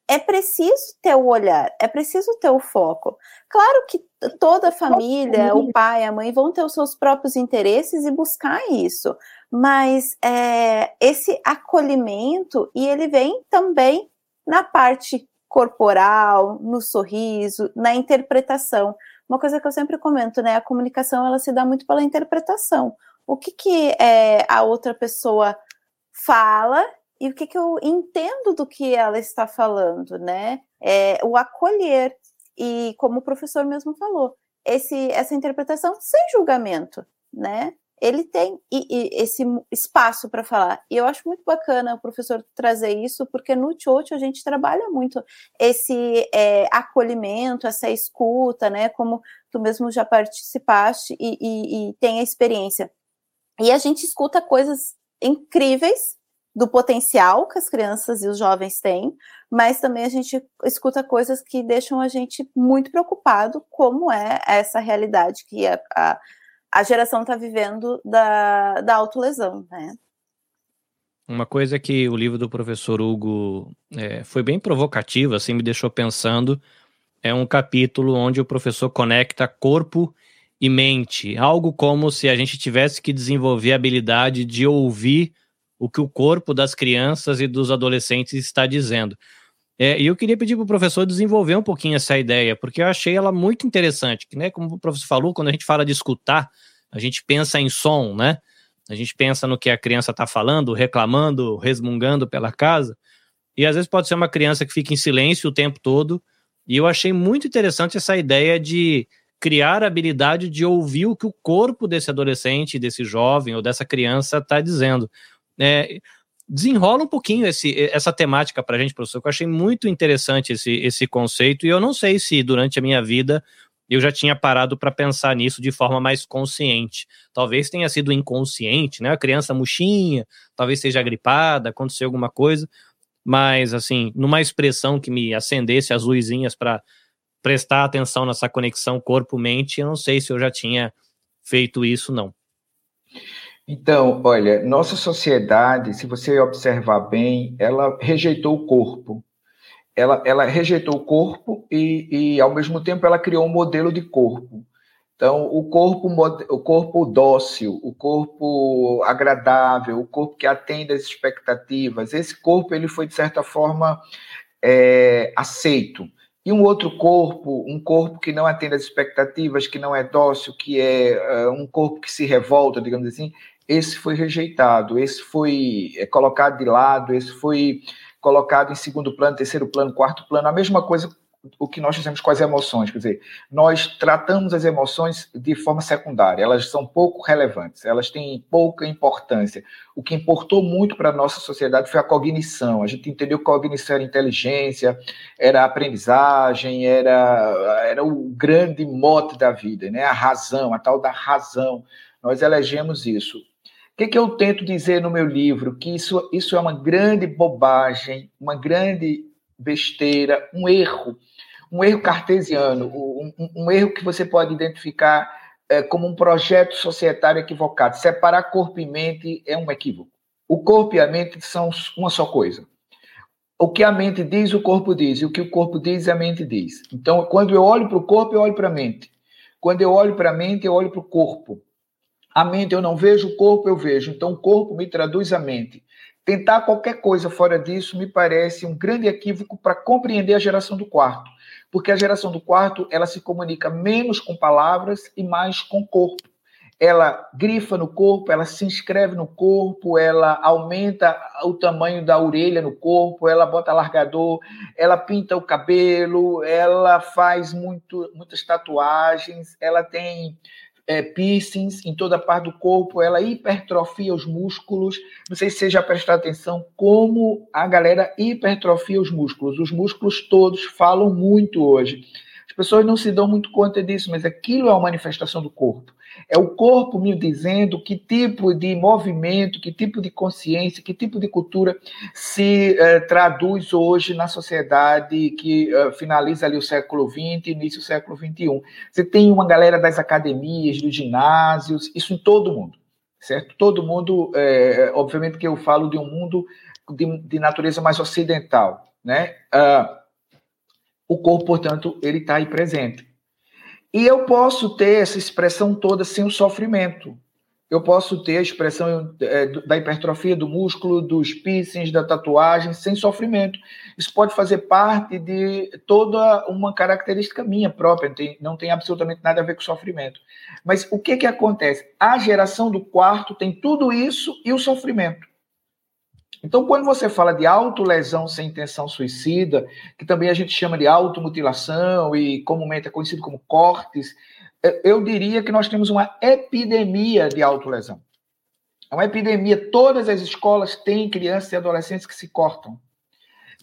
é preciso ter o olhar, é preciso ter o foco. Claro que toda a família, o pai, a mãe vão ter os seus próprios interesses e buscar isso, mas é, esse acolhimento e ele vem também na parte corporal, no sorriso, na interpretação. Uma coisa que eu sempre comento, né? A comunicação ela se dá muito pela interpretação. O que que é, a outra pessoa fala e o que, que eu entendo do que ela está falando, né? É, o acolher. E como o professor mesmo falou, esse, essa interpretação sem julgamento, né? Ele tem e, e esse espaço para falar. E eu acho muito bacana o professor trazer isso, porque no Chocho a gente trabalha muito esse é, acolhimento, essa escuta, né? Como tu mesmo já participaste e, e, e tem a experiência. E a gente escuta coisas incríveis do potencial que as crianças e os jovens têm, mas também a gente escuta coisas que deixam a gente muito preocupado, como é essa realidade que a, a, a geração está vivendo da, da autolesão, né? Uma coisa que o livro do professor Hugo é, foi bem provocativo, assim, me deixou pensando, é um capítulo onde o professor conecta corpo e mente, algo como se a gente tivesse que desenvolver a habilidade de ouvir o que o corpo das crianças e dos adolescentes está dizendo. É, e eu queria pedir para o professor desenvolver um pouquinho essa ideia, porque eu achei ela muito interessante. Que, né, como o professor falou, quando a gente fala de escutar, a gente pensa em som, né? A gente pensa no que a criança está falando, reclamando, resmungando pela casa. E às vezes pode ser uma criança que fica em silêncio o tempo todo. E eu achei muito interessante essa ideia de criar a habilidade de ouvir o que o corpo desse adolescente, desse jovem ou dessa criança está dizendo. É, desenrola um pouquinho esse, essa temática para a gente, professor, que eu achei muito interessante esse, esse conceito, e eu não sei se durante a minha vida eu já tinha parado para pensar nisso de forma mais consciente. Talvez tenha sido inconsciente, né? A criança murchinha, talvez seja gripada, aconteceu alguma coisa, mas assim, numa expressão que me acendesse as luzinhas para prestar atenção nessa conexão corpo-mente, eu não sei se eu já tinha feito isso, não. Então, olha, nossa sociedade, se você observar bem, ela rejeitou o corpo. Ela, ela rejeitou o corpo e, e, ao mesmo tempo, ela criou um modelo de corpo. Então, o corpo, o corpo dócil, o corpo agradável, o corpo que atende às expectativas, esse corpo ele foi, de certa forma, é, aceito. E um outro corpo, um corpo que não atende às expectativas, que não é dócil, que é uh, um corpo que se revolta, digamos assim, esse foi rejeitado, esse foi é, colocado de lado, esse foi colocado em segundo plano, terceiro plano, quarto plano, a mesma coisa o que nós fazemos com as emoções, quer dizer, nós tratamos as emoções de forma secundária, elas são pouco relevantes, elas têm pouca importância. O que importou muito para a nossa sociedade foi a cognição, a gente entendeu que cognição era inteligência, era aprendizagem, era, era o grande mote da vida, né? a razão, a tal da razão, nós elegemos isso. O que, que, eu tento dizer no meu livro? Que isso, isso é uma grande bobagem, uma grande besteira, um erro, um erro cartesiano, um, um, erro que você pode identificar é, como um projeto societário equivocado. Separar corpo e mente é um equívoco. O corpo e a mente são uma só coisa. O que a mente diz, o corpo diz, e o que o corpo diz, a mente diz. Então, quando eu olho para o corpo, eu olho para a mente. Quando eu olho para a mente, eu olho para o corpo. A mente eu não vejo, o corpo eu vejo. Então o corpo me traduz a mente. Tentar qualquer coisa fora disso me parece um grande equívoco para compreender a geração do quarto, porque a geração do quarto ela se comunica menos com palavras e mais com corpo. Ela grifa no corpo, ela se inscreve no corpo, ela aumenta o tamanho da orelha no corpo, ela bota largador, ela pinta o cabelo, ela faz muito, muitas tatuagens, ela tem é, piercings em toda parte do corpo, ela hipertrofia os músculos. Não sei se você já prestou atenção como a galera hipertrofia os músculos. Os músculos todos falam muito hoje. As pessoas não se dão muito conta disso, mas aquilo é uma manifestação do corpo. É o corpo me dizendo que tipo de movimento, que tipo de consciência, que tipo de cultura se eh, traduz hoje na sociedade que eh, finaliza ali o século XX, início do século XXI. Você tem uma galera das academias, dos ginásios, isso em todo mundo, certo? Todo mundo, eh, obviamente que eu falo de um mundo de, de natureza mais ocidental, né? Uh, o corpo, portanto, ele está aí presente. E eu posso ter essa expressão toda sem o sofrimento. Eu posso ter a expressão é, da hipertrofia do músculo, dos piercings, da tatuagem, sem sofrimento. Isso pode fazer parte de toda uma característica minha própria, não tem, não tem absolutamente nada a ver com sofrimento. Mas o que, que acontece? A geração do quarto tem tudo isso e o sofrimento. Então, quando você fala de autolesão sem intenção suicida, que também a gente chama de automutilação e comumente é conhecido como cortes, é, eu diria que nós temos uma epidemia de autolesão. É uma epidemia. Todas as escolas têm crianças e adolescentes que se cortam.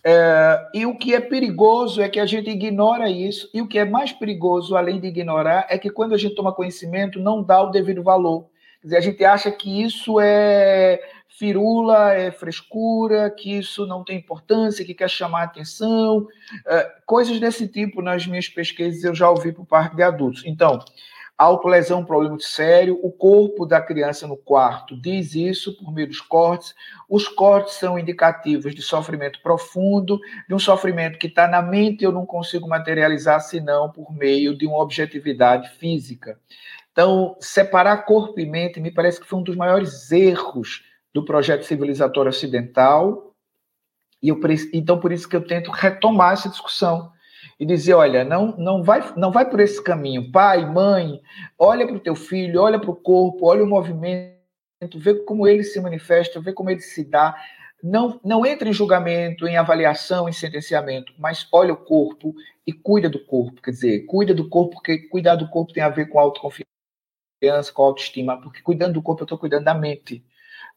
É, e o que é perigoso é que a gente ignora isso, e o que é mais perigoso, além de ignorar, é que quando a gente toma conhecimento, não dá o devido valor. Quer dizer, a gente acha que isso é firula, é frescura, que isso não tem importância, que quer chamar atenção, é, coisas desse tipo nas minhas pesquisas eu já ouvi por parte de adultos. Então, autolesão é um problema muito sério, o corpo da criança no quarto diz isso por meio dos cortes, os cortes são indicativos de sofrimento profundo, de um sofrimento que está na mente e eu não consigo materializar senão por meio de uma objetividade física. Então, separar corpo e mente me parece que foi um dos maiores erros do projeto civilizatório ocidental. E eu, então, por isso que eu tento retomar essa discussão e dizer, olha, não, não, vai, não vai por esse caminho. Pai, mãe, olha para o teu filho, olha para o corpo, olha o movimento, vê como ele se manifesta, vê como ele se dá. Não, não entra em julgamento, em avaliação, em sentenciamento, mas olha o corpo e cuida do corpo. Quer dizer, cuida do corpo, porque cuidar do corpo tem a ver com autoconfiança, com autoestima, porque cuidando do corpo eu estou cuidando da mente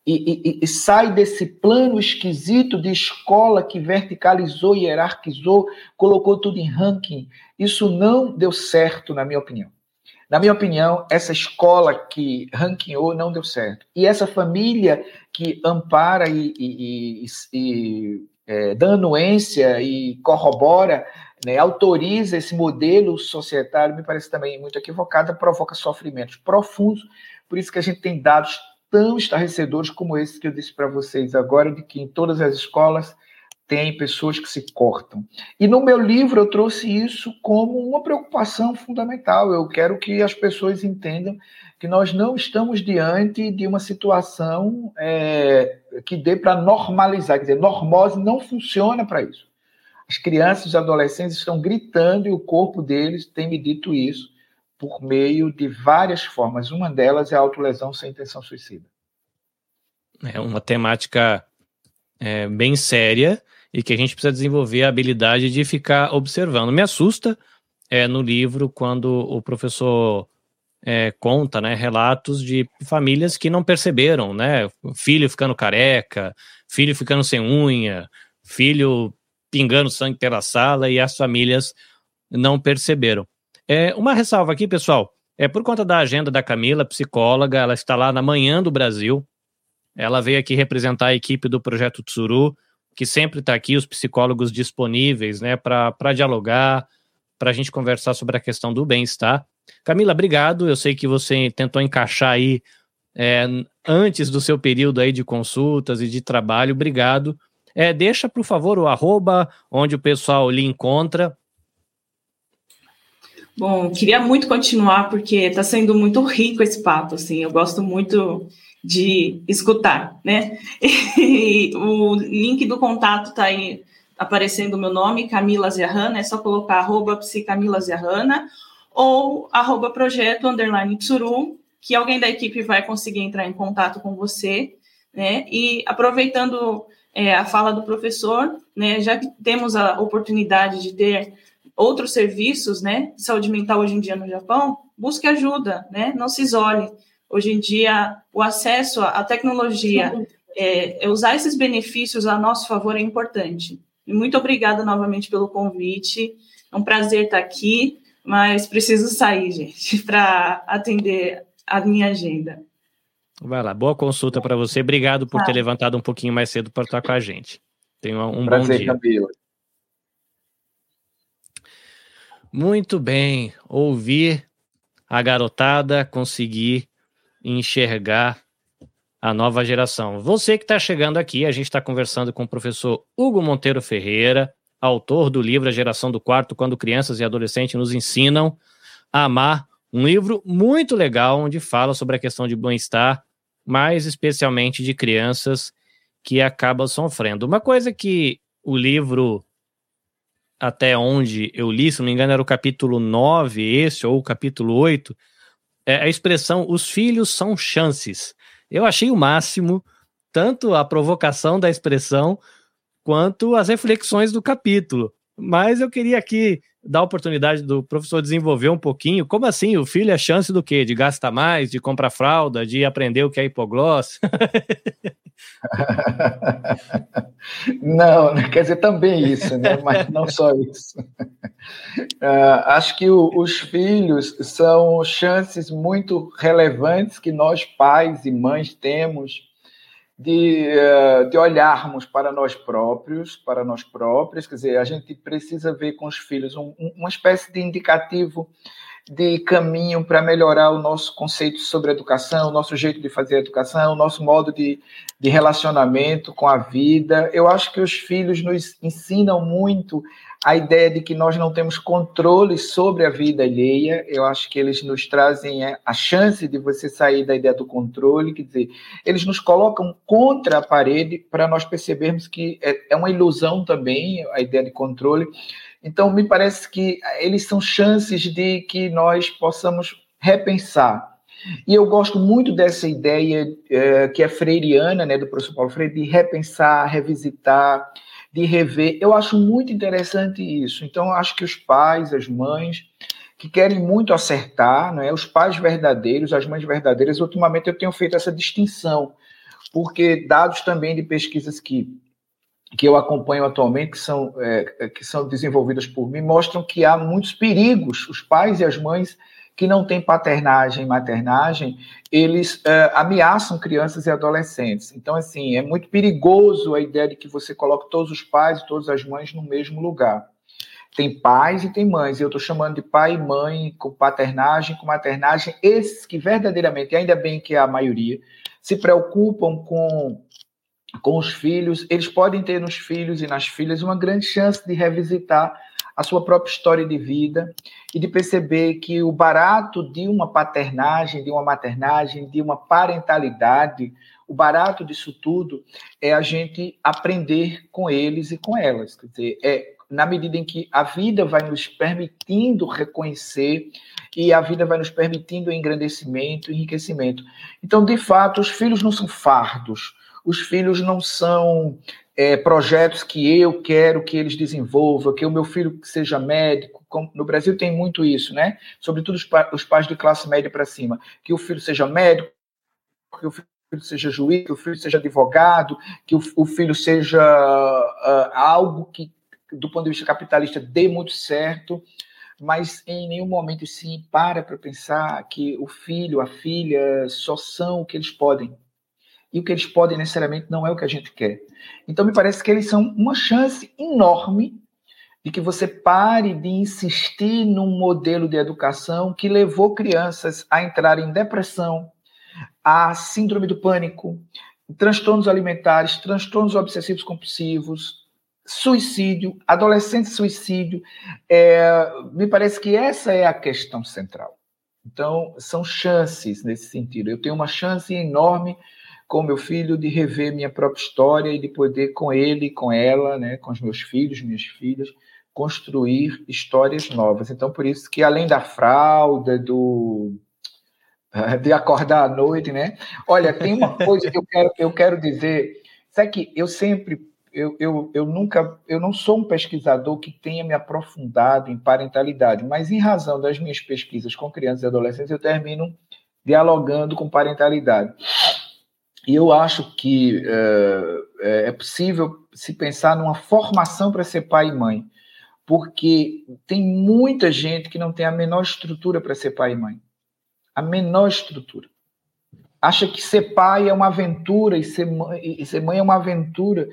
e, e, e, sai desse plano esquisito de escola que verticalizou, hierarquizou, colocou tudo em ranking. Isso não deu certo, na minha opinião. Na minha opinião, essa escola que ranqueou não deu certo. E essa família que ampara e, e, e é, dá anuência e corrobora, né, autoriza esse modelo societário, me parece também muito equivocada, provoca sofrimentos profundos. Por isso que a gente tem dados tão estarrecedores como esse que eu disse para vocês agora, de que em todas as escolas tem pessoas que se cortam. E no meu livro eu trouxe isso como uma preocupação fundamental. Eu quero que as pessoas entendam que nós não estamos diante de uma situação é, que dê para normalizar. Quer dizer, normose não funciona para isso. As crianças e adolescentes estão gritando e o corpo deles tem me dito isso por meio de várias formas. Uma delas é a autolesão sem intenção suicida. É uma temática é, bem séria e que a gente precisa desenvolver a habilidade de ficar observando. Me assusta é, no livro quando o professor é, conta né, relatos de famílias que não perceberam, né? Filho ficando careca, filho ficando sem unha, filho pingando sangue pela sala e as famílias não perceberam. É, uma ressalva aqui, pessoal. É por conta da agenda da Camila, psicóloga, ela está lá na manhã do Brasil. Ela veio aqui representar a equipe do Projeto Tsuru, que sempre está aqui, os psicólogos disponíveis, né, para dialogar, para a gente conversar sobre a questão do bem-estar. Camila, obrigado. Eu sei que você tentou encaixar aí é, antes do seu período aí de consultas e de trabalho. Obrigado. É, deixa, por favor, o arroba onde o pessoal lhe encontra Bom, queria muito continuar, porque está sendo muito rico esse papo, assim, eu gosto muito de escutar, né? E o link do contato está aí aparecendo o meu nome, Camila Zerrana, é só colocar arroba psicamila Zerrana ou arroba projeto underline tsuru, que alguém da equipe vai conseguir entrar em contato com você, né? E aproveitando é, a fala do professor, né, já que temos a oportunidade de ter outros serviços, né, de saúde mental hoje em dia no Japão, busque ajuda, né, não se isole. Hoje em dia, o acesso à tecnologia, é, é usar esses benefícios a nosso favor é importante. Muito obrigada novamente pelo convite. É um prazer estar aqui, mas preciso sair, gente, para atender a minha agenda. Vai lá, boa consulta para você. Obrigado por tá. ter levantado um pouquinho mais cedo para estar com a gente. Tenha um prazer, bom dia. Camila. Muito bem, ouvir a garotada conseguir enxergar a nova geração. Você que está chegando aqui, a gente está conversando com o professor Hugo Monteiro Ferreira, autor do livro A Geração do Quarto, quando crianças e adolescentes nos ensinam a amar. Um livro muito legal, onde fala sobre a questão de bem-estar, mais especialmente de crianças que acabam sofrendo. Uma coisa que o livro até onde eu li, se não me engano, era o capítulo 9, esse, ou o capítulo 8, é a expressão os filhos são chances. Eu achei o máximo, tanto a provocação da expressão, quanto as reflexões do capítulo. Mas eu queria aqui dar a oportunidade do professor desenvolver um pouquinho. Como assim? O filho é chance do quê? De gastar mais, de comprar fralda, de aprender o que é hipogloss? não, quer dizer, também isso, né? mas não só isso. Uh, acho que o, os filhos são chances muito relevantes que nós, pais e mães, temos de, uh, de olharmos para nós próprios, para nós próprios, quer dizer, a gente precisa ver com os filhos um, uma espécie de indicativo de caminho para melhorar o nosso conceito sobre educação, o nosso jeito de fazer educação, o nosso modo de, de relacionamento com a vida. Eu acho que os filhos nos ensinam muito a ideia de que nós não temos controle sobre a vida alheia. Eu acho que eles nos trazem é, a chance de você sair da ideia do controle, quer dizer, eles nos colocam contra a parede para nós percebermos que é, é uma ilusão também a ideia de controle então, me parece que eles são chances de que nós possamos repensar. E eu gosto muito dessa ideia é, que é freiriana, né, do professor Paulo Freire, de repensar, revisitar, de rever. Eu acho muito interessante isso. Então, acho que os pais, as mães, que querem muito acertar, né, os pais verdadeiros, as mães verdadeiras, ultimamente eu tenho feito essa distinção, porque dados também de pesquisas que que eu acompanho atualmente, que são, é, que são desenvolvidas por mim, mostram que há muitos perigos. Os pais e as mães que não têm paternagem e maternagem, eles é, ameaçam crianças e adolescentes. Então, assim, é muito perigoso a ideia de que você coloque todos os pais e todas as mães no mesmo lugar. Tem pais e tem mães. Eu estou chamando de pai e mãe com paternagem, com maternagem, esses que verdadeiramente, ainda bem que é a maioria, se preocupam com com os filhos, eles podem ter nos filhos e nas filhas uma grande chance de revisitar a sua própria história de vida e de perceber que o barato de uma paternagem, de uma maternagem, de uma parentalidade, o barato disso tudo é a gente aprender com eles e com elas. Quer dizer, é na medida em que a vida vai nos permitindo reconhecer e a vida vai nos permitindo engrandecimento, enriquecimento. Então, de fato, os filhos não são fardos os filhos não são é, projetos que eu quero que eles desenvolvam, que o meu filho seja médico. No Brasil tem muito isso, né? Sobretudo os, pa os pais de classe média para cima. Que o filho seja médico, que o filho seja juiz, que o filho seja advogado, que o, o filho seja uh, algo que, do ponto de vista capitalista, dê muito certo mas em nenhum momento sim para para pensar que o filho, a filha só são o que eles podem e o que eles podem necessariamente não é o que a gente quer. Então, me parece que eles são uma chance enorme de que você pare de insistir num modelo de educação que levou crianças a entrar em depressão, a síndrome do pânico, transtornos alimentares, transtornos obsessivos compulsivos, suicídio, adolescente suicídio. É, me parece que essa é a questão central. Então, são chances nesse sentido. Eu tenho uma chance enorme com meu filho de rever minha própria história e de poder com ele, com ela, né, com os meus filhos, minhas filhas, construir histórias novas. Então, por isso que além da fralda, do de acordar à noite, né? Olha, tem uma coisa que eu quero, eu quero dizer, sabe que eu sempre eu, eu, eu nunca, eu não sou um pesquisador que tenha me aprofundado em parentalidade, mas em razão das minhas pesquisas com crianças e adolescentes, eu termino dialogando com parentalidade. E eu acho que é, é possível se pensar numa formação para ser pai e mãe, porque tem muita gente que não tem a menor estrutura para ser pai e mãe. A menor estrutura. Acha que ser pai é uma aventura e ser mãe, e ser mãe é uma aventura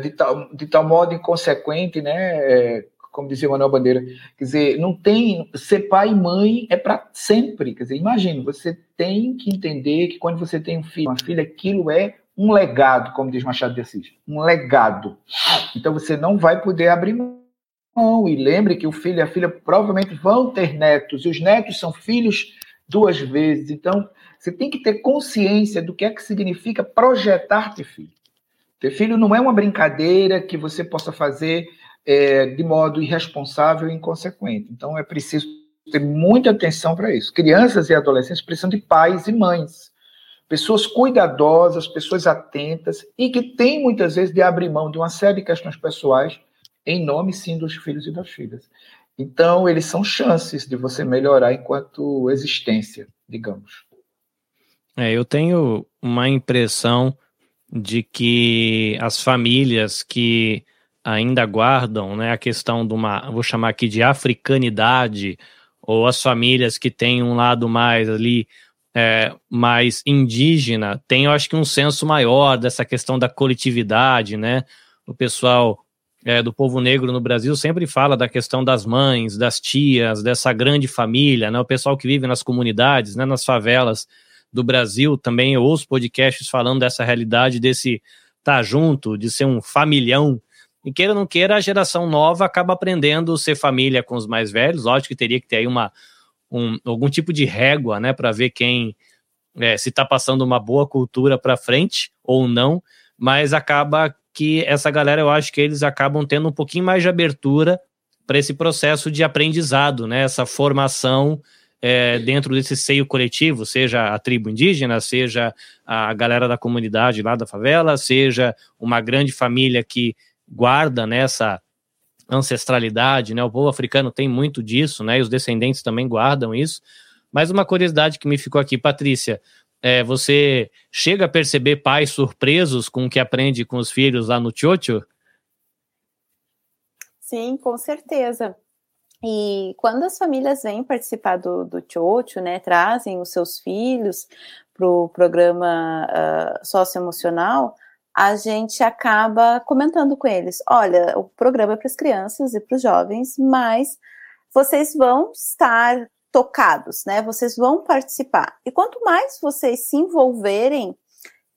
de tal, de tal modo inconsequente, né? É, como dizia Manuel Bandeira, quer dizer, não tem ser pai e mãe é para sempre, quer dizer, imagina, você tem que entender que quando você tem um filho, uma filha, aquilo é um legado, como diz Machado de Assis, um legado. Então você não vai poder abrir mão. E lembre que o filho e a filha provavelmente vão ter netos, e os netos são filhos duas vezes. Então você tem que ter consciência do que é que significa projetar ter filho. Ter filho não é uma brincadeira que você possa fazer é, de modo irresponsável e inconsequente. Então, é preciso ter muita atenção para isso. Crianças e adolescentes precisam de pais e mães, pessoas cuidadosas, pessoas atentas e que têm muitas vezes de abrir mão de uma série de questões pessoais em nome, sim, dos filhos e das filhas. Então, eles são chances de você melhorar enquanto existência, digamos. É, eu tenho uma impressão de que as famílias que ainda guardam né, a questão de uma, vou chamar aqui de africanidade, ou as famílias que têm um lado mais ali, é, mais indígena, tem, eu acho que um senso maior dessa questão da coletividade, né? O pessoal é, do povo negro no Brasil sempre fala da questão das mães, das tias, dessa grande família, né? O pessoal que vive nas comunidades, né, nas favelas do Brasil, também eu ouço podcasts falando dessa realidade, desse estar tá junto, de ser um familhão, e queira ou não queira, a geração nova acaba aprendendo a ser família com os mais velhos. Lógico que teria que ter aí uma, um, algum tipo de régua, né, para ver quem é, se está passando uma boa cultura para frente ou não, mas acaba que essa galera, eu acho que eles acabam tendo um pouquinho mais de abertura para esse processo de aprendizado, né, essa formação é, dentro desse seio coletivo, seja a tribo indígena, seja a galera da comunidade lá da favela, seja uma grande família que guarda nessa né, ancestralidade, né? O povo africano tem muito disso, né? E os descendentes também guardam isso. Mas uma curiosidade que me ficou aqui, Patrícia, é, você chega a perceber pais surpresos com o que aprende com os filhos lá no Tchotcho? Sim, com certeza. E quando as famílias vêm participar do, do Tchotcho, né, trazem os seus filhos para o programa uh, socioemocional, a gente acaba comentando com eles: olha, o programa é para as crianças e para os jovens, mas vocês vão estar tocados, né? Vocês vão participar. E quanto mais vocês se envolverem,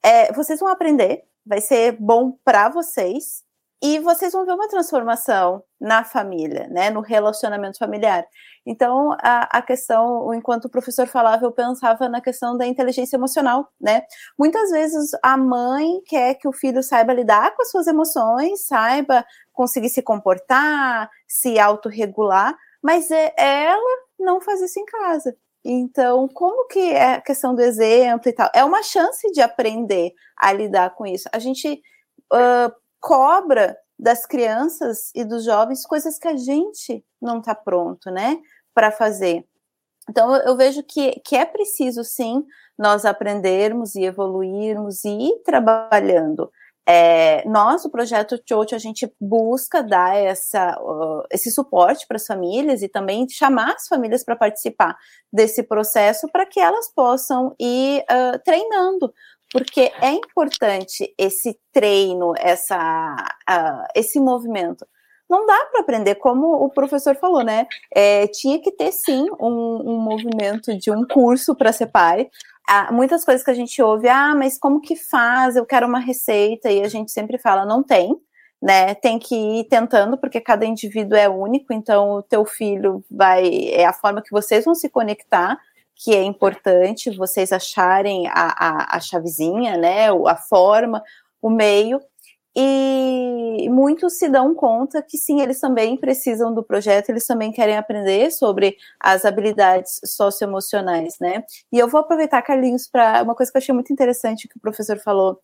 é, vocês vão aprender, vai ser bom para vocês e vocês vão ver uma transformação na família, né? No relacionamento familiar. Então, a, a questão, enquanto o professor falava, eu pensava na questão da inteligência emocional, né? Muitas vezes a mãe quer que o filho saiba lidar com as suas emoções, saiba conseguir se comportar, se autorregular, mas é, ela não faz isso em casa. Então, como que é a questão do exemplo e tal? É uma chance de aprender a lidar com isso. A gente uh, cobra das crianças e dos jovens coisas que a gente não está pronto, né, para fazer. Então, eu, vejo que, que é preciso, sim, nós aprendermos e evoluirmos e ir trabalhando. É, nós, o projeto Chocho, a gente busca dar essa, uh, esse suporte para as famílias e também chamar as famílias para participar desse processo para que elas possam ir uh, treinando porque é importante esse treino, essa, uh, esse movimento. Não dá para aprender, como o professor falou, né? É, tinha que ter sim um, um movimento de um curso para ser pai. Ah, muitas coisas que a gente ouve, ah, mas como que faz? Eu quero uma receita, e a gente sempre fala, não tem, né? Tem que ir tentando, porque cada indivíduo é único, então o teu filho vai, é a forma que vocês vão se conectar que é importante vocês acharem a, a, a chavezinha, né, a forma, o meio, e muitos se dão conta que sim, eles também precisam do projeto, eles também querem aprender sobre as habilidades socioemocionais, né? E eu vou aproveitar, Carlinhos, para uma coisa que eu achei muito interessante que o professor falou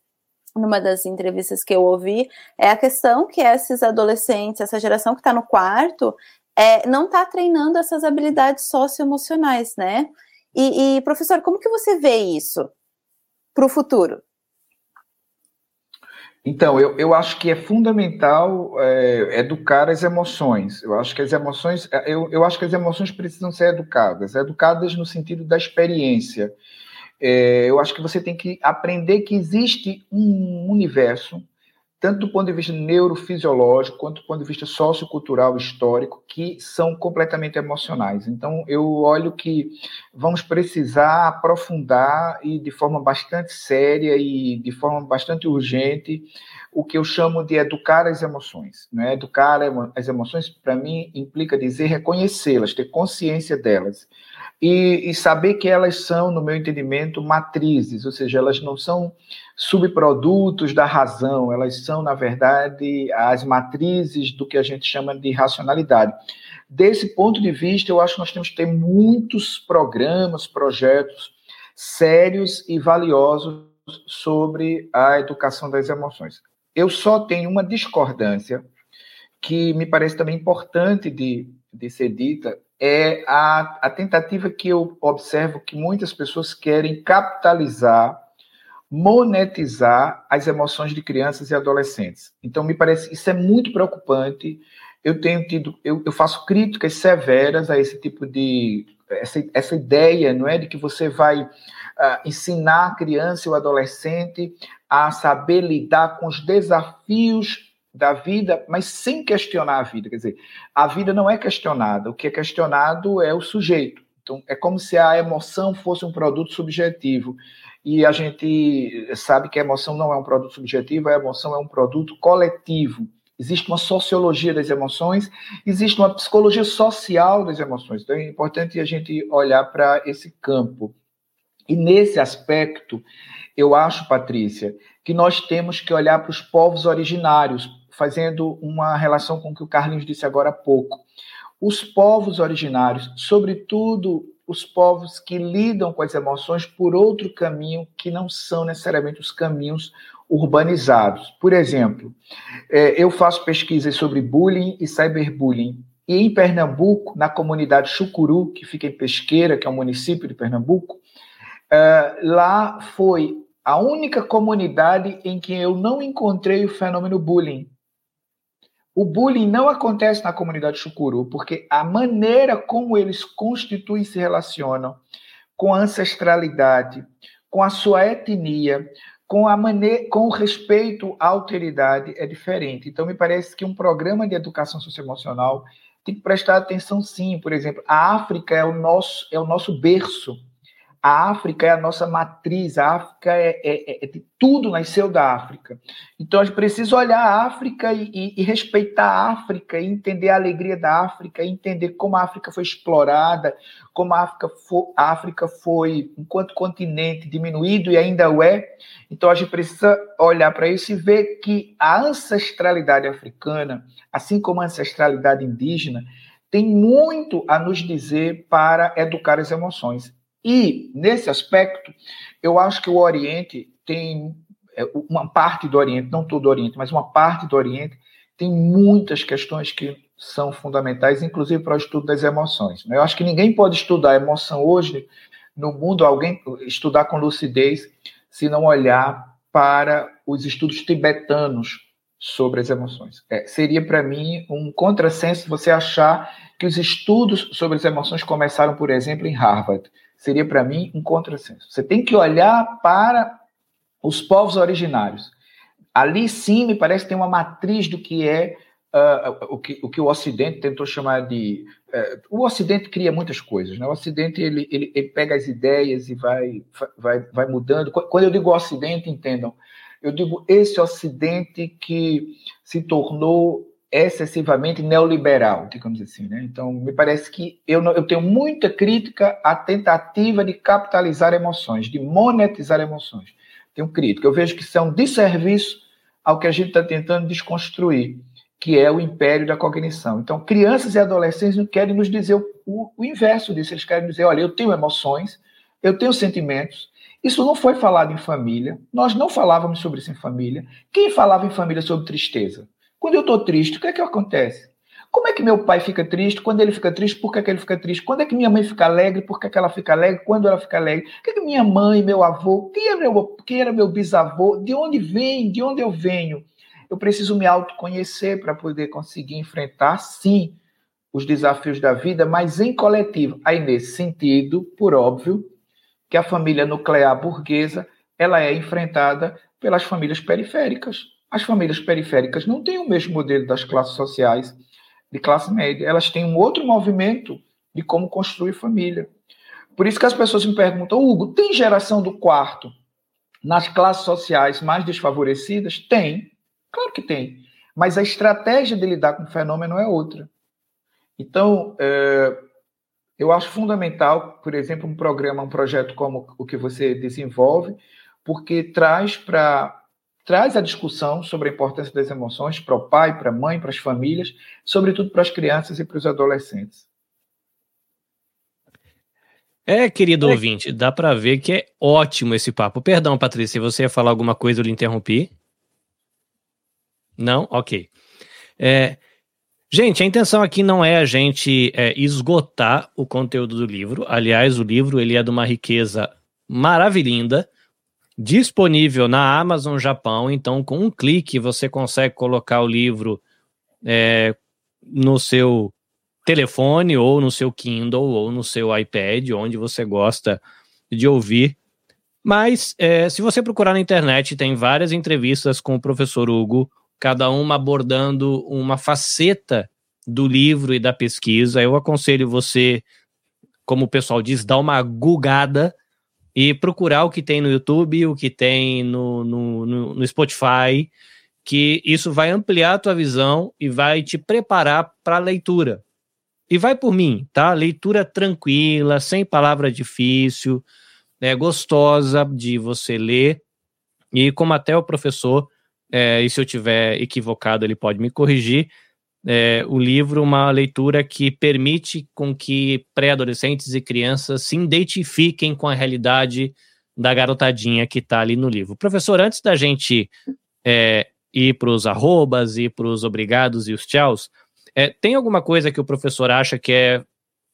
numa das entrevistas que eu ouvi, é a questão que esses adolescentes, essa geração que está no quarto, é, não está treinando essas habilidades socioemocionais, né? E, e, professor, como que você vê isso? para o futuro? Então, eu, eu acho que é fundamental é, educar as emoções. Eu acho que as emoções, é, eu, eu acho que as emoções precisam ser educadas, educadas no sentido da experiência. É, eu acho que você tem que aprender que existe um universo tanto do ponto de vista neurofisiológico quanto do ponto de vista sociocultural histórico, que são completamente emocionais. Então, eu olho que vamos precisar aprofundar e de forma bastante séria e de forma bastante urgente o que eu chamo de educar as emoções. Né? Educar as emoções, para mim, implica dizer reconhecê-las, ter consciência delas. E, e saber que elas são, no meu entendimento, matrizes, ou seja, elas não são subprodutos da razão, elas são, na verdade, as matrizes do que a gente chama de racionalidade. Desse ponto de vista, eu acho que nós temos que ter muitos programas, projetos sérios e valiosos sobre a educação das emoções. Eu só tenho uma discordância que me parece também importante de, de ser dita, é a, a tentativa que eu observo que muitas pessoas querem capitalizar monetizar as emoções de crianças e adolescentes. Então, me parece isso é muito preocupante. Eu tenho tido, eu, eu faço críticas severas a esse tipo de essa, essa ideia, não é, de que você vai uh, ensinar a criança e o adolescente a saber lidar com os desafios da vida, mas sem questionar a vida. Quer dizer, a vida não é questionada. O que é questionado é o sujeito. Então, é como se a emoção fosse um produto subjetivo e a gente sabe que a emoção não é um produto subjetivo, a emoção é um produto coletivo. Existe uma sociologia das emoções, existe uma psicologia social das emoções. Então é importante a gente olhar para esse campo. E nesse aspecto, eu acho, Patrícia, que nós temos que olhar para os povos originários, fazendo uma relação com o que o Carlinhos disse agora há pouco. Os povos originários, sobretudo os povos que lidam com as emoções por outro caminho que não são necessariamente os caminhos urbanizados. Por exemplo, é, eu faço pesquisas sobre bullying e cyberbullying. E em Pernambuco, na comunidade Chucuru, que fica em Pesqueira, que é um município de Pernambuco, é, lá foi a única comunidade em que eu não encontrei o fenômeno bullying. O bullying não acontece na comunidade chucuru, porque a maneira como eles constituem e se relacionam com a ancestralidade, com a sua etnia, com a maneira, com o respeito à alteridade é diferente. Então me parece que um programa de educação socioemocional tem que prestar atenção sim, por exemplo, a África é o nosso é o nosso berço a África é a nossa matriz, a África é, é, é, é tudo nasceu da África. Então a gente precisa olhar a África e, e, e, respeitar a África, e entender a alegria da África, e entender como a África foi explorada, como a África a África foi enquanto continente diminuído e ainda o é. Então a gente precisa olhar para isso e ver que a ancestralidade africana, assim como a ancestralidade indígena, tem muito a nos dizer para educar as emoções. E, nesse aspecto, eu acho que o Oriente tem é, uma parte do Oriente, não todo o Oriente, mas uma parte do Oriente tem muitas questões que são fundamentais, inclusive para o estudo das emoções. Né? Eu acho que ninguém pode estudar emoção hoje no mundo, alguém estudar com lucidez, se não olhar para os estudos tibetanos sobre as emoções. É, seria para mim um contrassenso você achar que os estudos sobre as emoções começaram, por exemplo, em Harvard seria para mim um contrassenso. Você tem que olhar para os povos originários. Ali sim, me parece que tem uma matriz do que é uh, o, que, o que o Ocidente tentou chamar de. Uh, o Ocidente cria muitas coisas, né? O Ocidente ele, ele, ele, pega as ideias e vai, vai, vai mudando. Quando eu digo Ocidente, entendam, eu digo esse Ocidente que se tornou excessivamente neoliberal, digamos assim. Né? Então, me parece que eu, eu tenho muita crítica à tentativa de capitalizar emoções, de monetizar emoções. Tenho crítica. Eu vejo que um desserviço ao que a gente está tentando desconstruir, que é o império da cognição. Então, crianças e adolescentes não querem nos dizer o, o, o inverso disso. Eles querem dizer, olha, eu tenho emoções, eu tenho sentimentos, isso não foi falado em família, nós não falávamos sobre isso em família. Quem falava em família sobre tristeza? Quando eu estou triste, o que é que acontece? Como é que meu pai fica triste? Quando ele fica triste, por que, é que ele fica triste? Quando é que minha mãe fica alegre? Por que, é que ela fica alegre? Quando ela fica alegre? O que, é que minha mãe, meu avô, quem era meu, quem era meu bisavô? De onde vem? De onde eu venho? Eu preciso me autoconhecer para poder conseguir enfrentar, sim, os desafios da vida, mas em coletivo. Aí, nesse sentido, por óbvio, que a família nuclear burguesa ela é enfrentada pelas famílias periféricas. As famílias periféricas não têm o mesmo modelo das classes sociais de classe média, elas têm um outro movimento de como construir família. Por isso que as pessoas me perguntam, Hugo, tem geração do quarto nas classes sociais mais desfavorecidas? Tem, claro que tem. Mas a estratégia de lidar com o fenômeno é outra. Então, é, eu acho fundamental, por exemplo, um programa, um projeto como o que você desenvolve, porque traz para traz a discussão sobre a importância das emoções para o pai, para a mãe, para as famílias, sobretudo para as crianças e para os adolescentes. É, querido é. ouvinte, dá para ver que é ótimo esse papo. Perdão, Patrícia, se você ia falar alguma coisa, eu lhe interrompi. Não? Ok. É, Gente, a intenção aqui não é a gente é, esgotar o conteúdo do livro. Aliás, o livro ele é de uma riqueza maravilhosa, disponível na Amazon Japão. Então, com um clique você consegue colocar o livro é, no seu telefone ou no seu Kindle ou no seu iPad, onde você gosta de ouvir. Mas é, se você procurar na internet, tem várias entrevistas com o professor Hugo cada uma abordando uma faceta do livro e da pesquisa. Eu aconselho você, como o pessoal diz, dar uma gugada e procurar o que tem no YouTube, o que tem no, no, no, no Spotify, que isso vai ampliar a tua visão e vai te preparar para a leitura. E vai por mim, tá? Leitura tranquila, sem palavra difícil, é gostosa de você ler. E como até o professor é, e se eu tiver equivocado, ele pode me corrigir. É, o livro, uma leitura que permite com que pré-adolescentes e crianças se identifiquem com a realidade da garotadinha que está ali no livro. Professor, antes da gente é, ir para os arrobas e para os obrigados e os tchauz, é, tem alguma coisa que o professor acha que é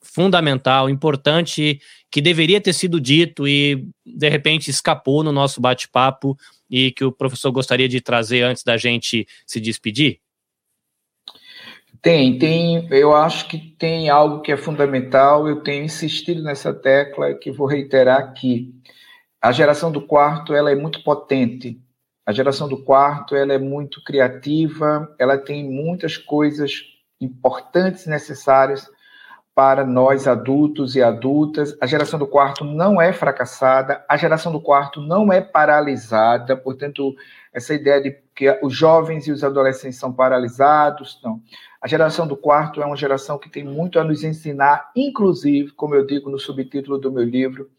fundamental, importante, que deveria ter sido dito e de repente escapou no nosso bate-papo e que o professor gostaria de trazer antes da gente se despedir? Tem, tem. Eu acho que tem algo que é fundamental. Eu tenho insistido nessa tecla que vou reiterar aqui. A geração do quarto ela é muito potente. A geração do quarto ela é muito criativa. Ela tem muitas coisas importantes, necessárias para nós adultos e adultas. A geração do quarto não é fracassada, a geração do quarto não é paralisada, portanto, essa ideia de que os jovens e os adolescentes são paralisados, não. A geração do quarto é uma geração que tem muito a nos ensinar, inclusive, como eu digo no subtítulo do meu livro,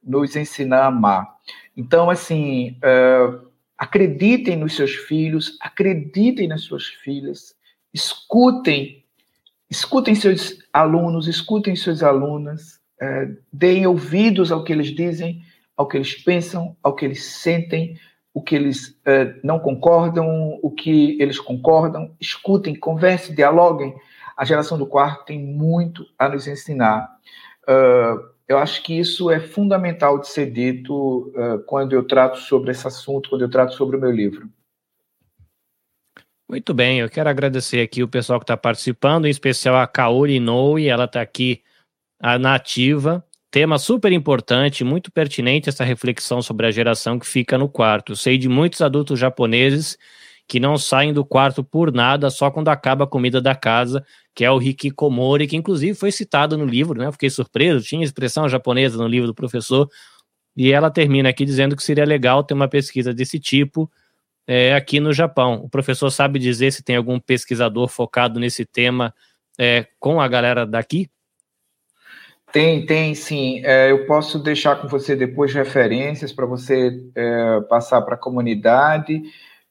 nos ensinar a amar. Então, assim, uh, acreditem nos seus filhos, acreditem nas suas filhas, escutem Escutem seus alunos, escutem suas alunas, é, deem ouvidos ao que eles dizem, ao que eles pensam, ao que eles sentem, o que eles é, não concordam, o que eles concordam. Escutem, conversem, dialoguem. A geração do quarto tem muito a nos ensinar. Uh, eu acho que isso é fundamental de ser dito uh, quando eu trato sobre esse assunto, quando eu trato sobre o meu livro. Muito bem, eu quero agradecer aqui o pessoal que está participando, em especial a Kaori Inoue, ela está aqui na ativa. Tema super importante, muito pertinente essa reflexão sobre a geração que fica no quarto. Sei de muitos adultos japoneses que não saem do quarto por nada, só quando acaba a comida da casa, que é o hikikomori, que inclusive foi citado no livro, né? Fiquei surpreso, tinha expressão japonesa no livro do professor, e ela termina aqui dizendo que seria legal ter uma pesquisa desse tipo, é, aqui no Japão. O professor sabe dizer se tem algum pesquisador focado nesse tema é, com a galera daqui? Tem, tem sim. É, eu posso deixar com você depois referências para você é, passar para a comunidade,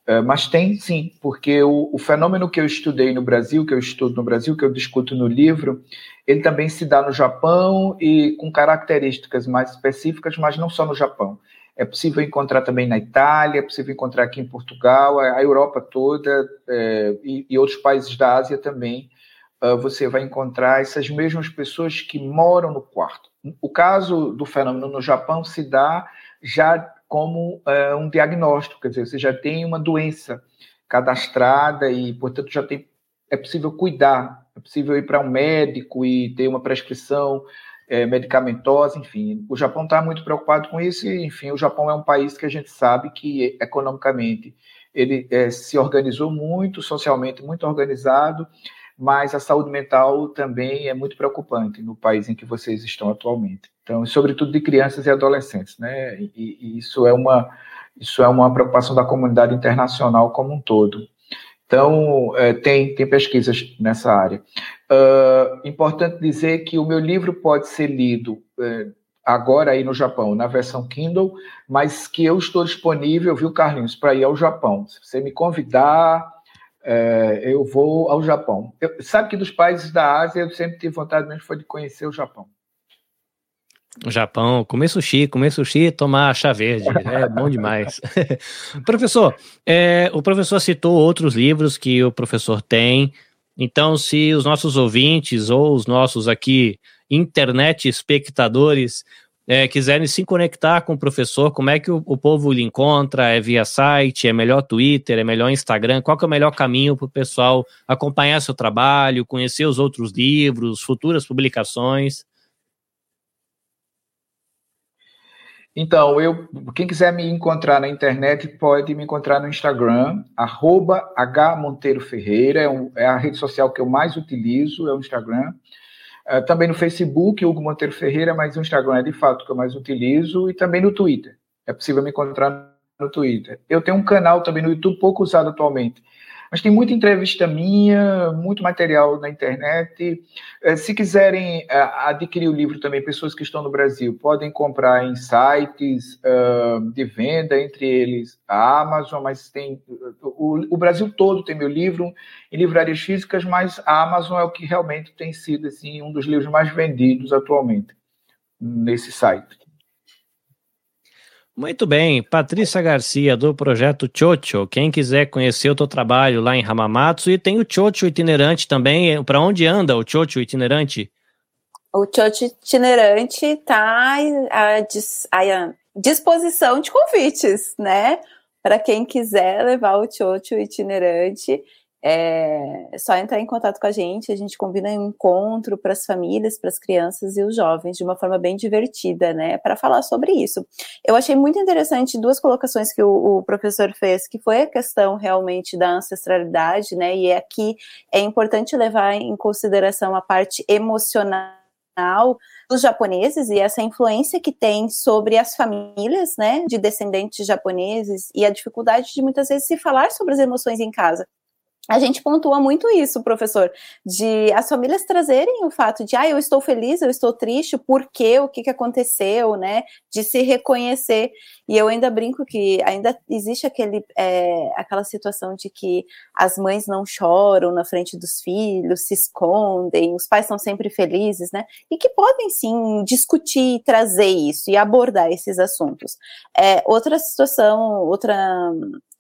é, mas tem sim, porque o, o, fenômeno que eu estudei no Brasil, que eu estudo no Brasil, que eu discuto no livro, ele também se dá no Japão e com características mais específicas, mas não só no Japão. É possível encontrar também na Itália, é possível encontrar aqui em Portugal, a Europa toda é, e, e, outros países da Ásia também você vai encontrar essas mesmas pessoas que moram no quarto. O caso do fenômeno no Japão se dá já como uh, um diagnóstico, quer dizer, você já tem uma doença cadastrada e, portanto, já tem, é possível cuidar, é possível ir para um médico e ter uma prescrição é, medicamentosa, enfim. O Japão está muito preocupado com isso e, enfim, o Japão é um país que a gente sabe que economicamente ele é, se organizou muito, socialmente muito organizado, mas a saúde mental também é muito preocupante no país em que vocês estão atualmente. Então, sobretudo de crianças e adolescentes, né? E, e isso é uma isso é uma preocupação da comunidade internacional como um todo. Então, é, tem, tem pesquisas nessa área. Uh, importante dizer que o meu livro pode ser lido é, agora aí no Japão, na versão Kindle, mas que eu estou disponível, viu, Carlinhos, para ir ao Japão. Se você me convidar, é, eu vou ao Japão. Eu, sabe que dos países da Ásia eu sempre tive vontade mesmo foi de conhecer o Japão. O Japão, comer sushi, comer sushi e tomar chá verde, é bom demais. professor, é, o professor citou outros livros que o professor tem, então se os nossos ouvintes ou os nossos aqui internet espectadores é, quiserem se conectar com o professor, como é que o, o, povo lhe encontra? É via site? É melhor Twitter? É melhor Instagram? Qual é o melhor caminho para o pessoal acompanhar seu trabalho, conhecer os outros livros, futuras publicações? Então, eu, quem quiser me encontrar na internet pode me encontrar no Instagram, arroba hmonteiro é, um, é a rede social que eu mais utilizo, é o Instagram. Uh, também no Facebook, Hugo Monteiro Ferreira, mas o Instagram é de fato que eu mais utilizo, e também no Twitter. É possível me encontrar no Twitter. Eu tenho um canal também no YouTube, pouco usado atualmente, mas tem muita entrevista minha, muito material na internet. Eh, se quiserem eh, adquirir o livro também, pessoas que estão no Brasil podem comprar em sites de venda, entre eles a Amazon, mas tem o, Brasil todo tem meu livro em livrarias físicas, mas a Amazon é o que realmente tem sido assim um dos livros mais vendidos atualmente nesse site. Muito bem, Patrícia Garcia, do projeto Chocho. Quem quiser conhecer o teu trabalho lá em Hamamatsu, e tem o Chocho itinerante também. Para onde anda o Chocho itinerante? O Chocho itinerante está à, à disposição de convites, né? Para quem quiser levar o Chocho itinerante. É só entrar em contato com a gente, a gente combina um encontro para as famílias, para as crianças e os jovens, de uma forma bem divertida, né, para falar sobre isso. Eu achei muito interessante duas colocações que o, o, professor fez, que foi a questão realmente da ancestralidade, né, e aqui é importante levar em consideração a parte emocional dos japoneses e essa influência que tem sobre as famílias, né, de descendentes japoneses e a dificuldade de muitas vezes se falar sobre as emoções em casa a gente pontua muito isso, professor, de as famílias trazerem o fato de, ah, eu estou feliz, eu estou triste, por quê, o que, que aconteceu, né, de se reconhecer, e eu ainda brinco que ainda existe aquele, é, aquela situação de que as mães não choram na frente dos filhos, se escondem, os pais são sempre felizes, né, e que podem sim discutir, trazer isso e abordar esses assuntos. É, outra situação, outra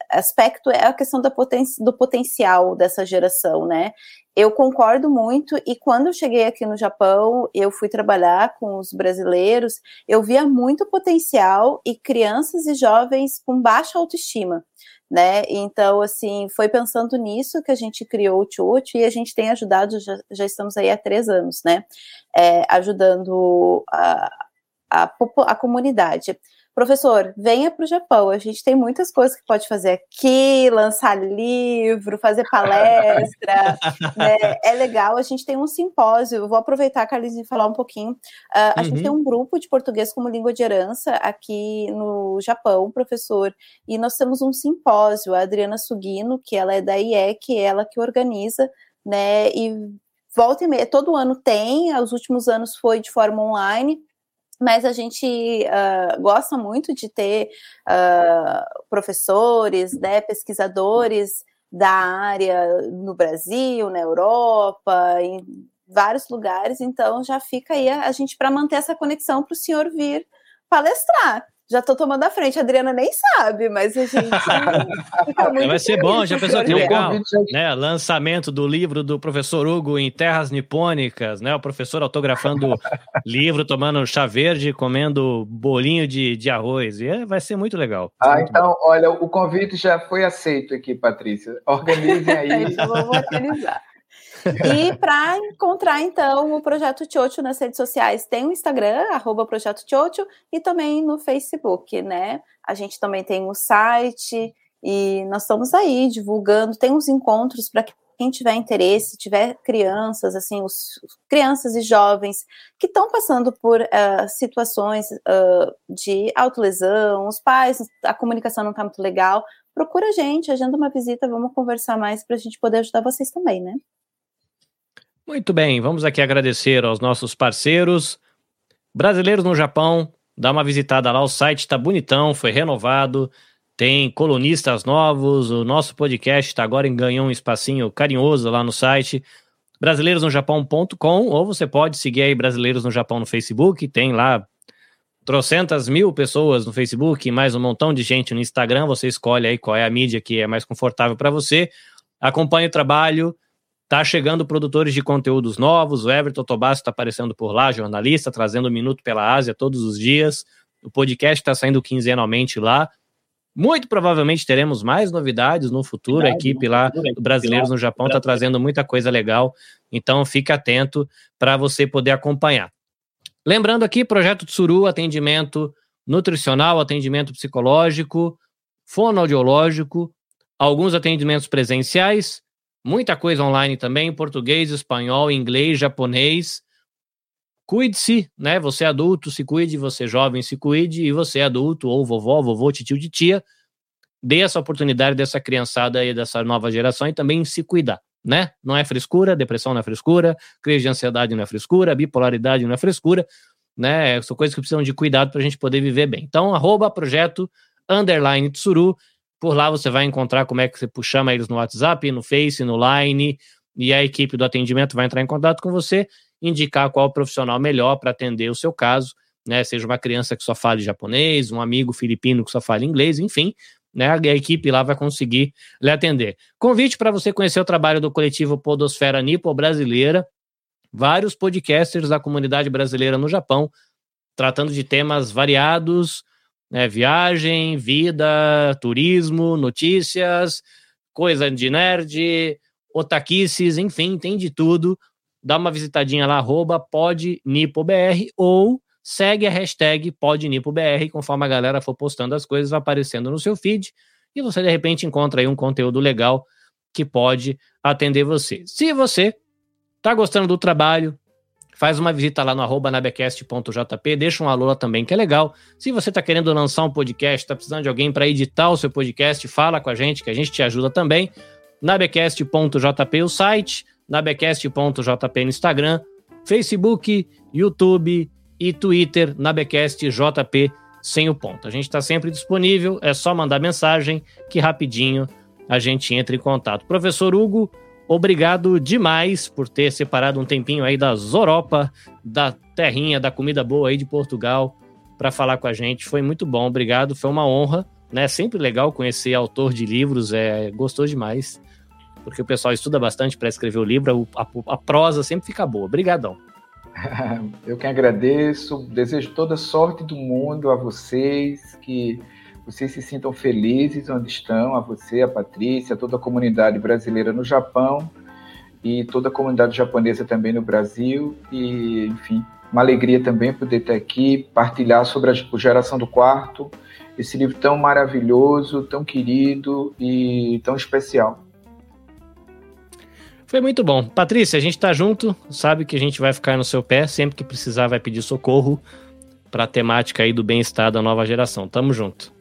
aspecto é a questão poten do potencial dessa geração, né? Eu concordo muito, e quando eu cheguei aqui no Japão, eu fui trabalhar com os brasileiros, eu via muito potencial e crianças e jovens com baixa autoestima, né? Então, assim, foi pensando nisso que a gente criou o Chuchu e a gente tem ajudado, já, já estamos aí há três anos, né? É, ajudando a, a, a comunidade. Professor, venha para o Japão. A gente tem muitas coisas que pode fazer aqui, lançar livro, fazer palestra. né? É legal. A gente tem um simpósio. Eu vou aproveitar, Carlos, e falar um pouquinho. Uh, a uhum. gente tem um grupo de português como língua de herança aqui no Japão, professor. E nós temos um simpósio. A Adriana Sugino, que ela é da IEC, ela que organiza, né? E volta e meia, todo ano tem. Os últimos anos foi de forma online mas a gente uh, gosta muito de ter uh, professores, né, pesquisadores da área no Brasil, na Europa, em vários lugares, então já fica aí a, a gente para manter essa conexão para o senhor vir palestrar. Já tô tomando a frente. A Adriana nem sabe, mas a gente. Vai ser bom, já pensou que legal? Né? Lançamento do livro do professor Hugo em Terras Nipônicas, né? O professor autografando livro, tomando chá verde, comendo bolinho de, de arroz. E é, vai ser muito legal. Ah, muito então, bom. olha, o convite já foi aceito aqui, Patrícia. Organizem aí. Vamos organizar. E para encontrar, então, o Projeto Tchotcho nas redes sociais, tem o Instagram, arroba Projeto Tchotcho, e também no Facebook, né? A gente também tem o site, e nós estamos aí divulgando, tem uns encontros para quem tiver interesse, tiver crianças, assim, os, crianças e jovens que estão passando por uh, situações uh, de autolesão, os pais, a comunicação não está muito legal, procura a gente, agenda uma visita, vamos conversar mais para a gente poder ajudar vocês também, né? Muito bem, vamos aqui agradecer aos nossos parceiros. Brasileiros no Japão, dá uma visitada lá, o site está bonitão, foi renovado, tem colunistas novos, o nosso podcast tá agora ganhou um espacinho carinhoso lá no site brasileirosnojapão.com ou você pode seguir aí Brasileiros no Japão no Facebook, tem lá trocentas mil pessoas no Facebook, mais um montão de gente no Instagram, você escolhe aí qual é a mídia que é mais confortável para você, acompanhe o trabalho, Tá chegando produtores de conteúdos novos, o Everton Tobasso está aparecendo por lá, jornalista, trazendo um minuto pela Ásia todos os dias. O podcast está saindo quinzenalmente lá. Muito provavelmente teremos mais novidades no futuro. Verdade, a equipe lá, do Brasileiros no Japão, está trazendo muita coisa legal. Então, fique atento para você poder acompanhar. Lembrando aqui, Projeto Tsuru, atendimento nutricional, atendimento psicológico, fonoaudiológico, alguns atendimentos presenciais, Muita coisa online também, português, espanhol, inglês, japonês. Cuide-se, né? Você é adulto, se cuide, você jovem, se cuide, e você é adulto, ou vovó, vovô, tio de tia, dê essa oportunidade dessa criançada aí, dessa nova geração e também se cuidar, né? Não é frescura, depressão não é frescura, crise de ansiedade não é frescura, bipolaridade não é frescura, né? São coisas que precisam de cuidado para a gente poder viver bem. Então, arroba projeto underline tsuru, por lá você vai encontrar como é que você chama eles no WhatsApp, no Face, no Line, e a equipe do atendimento vai entrar em contato com você, indicar qual profissional melhor para atender o seu caso, né? Seja uma criança que só fale japonês, um amigo filipino que só fale inglês, enfim, né? A equipe lá vai conseguir lhe atender. Convite para você conhecer o trabalho do coletivo Podosfera Nipo Brasileira, vários podcasters da comunidade brasileira no Japão, tratando de temas variados, né? Viagem, vida, turismo, notícias, coisa de nerd, otaquices, enfim, tem de tudo. Dá uma visitadinha lá, arroba podnipobr ou segue a hashtag podnipobr, conforme a galera for postando as coisas, vai aparecendo no seu feed e você de repente encontra aí um conteúdo legal que pode atender você. Se você tá gostando do trabalho, faz uma visita lá no arroba nabecast.jp, deixa um alô lá também, que é legal. Se você está querendo lançar um podcast, está precisando de alguém para editar o seu podcast, fala com a gente, que a gente te ajuda também. nabecast.jp o site, nabecast.jp no Instagram, Facebook, YouTube e Twitter, nabecastjp sem o ponto. A gente está sempre disponível, é só mandar mensagem que rapidinho a gente entra em contato. Professor Hugo, Obrigado demais por ter separado um tempinho aí da Zoropa, da terrinha, da comida boa aí de Portugal, para falar com a gente. Foi muito bom, obrigado. Foi uma honra, né? Sempre legal conhecer autor de livros, é gostoso demais, porque o pessoal estuda bastante para escrever o livro, a, a prosa sempre fica boa. Obrigadão. Eu que agradeço, desejo toda sorte do mundo a vocês, que vocês se sintam felizes onde estão, a você, a Patrícia, toda a comunidade brasileira no Japão e toda a comunidade japonesa também no Brasil. E, enfim, uma alegria também poder estar aqui, partilhar sobre a geração do quarto, esse livro tão maravilhoso, tão querido e tão especial. Foi muito bom. Patrícia, a gente está junto, sabe que a gente vai ficar no seu pé, sempre que precisar vai pedir socorro para a temática aí do bem-estar da nova geração. Tamo junto.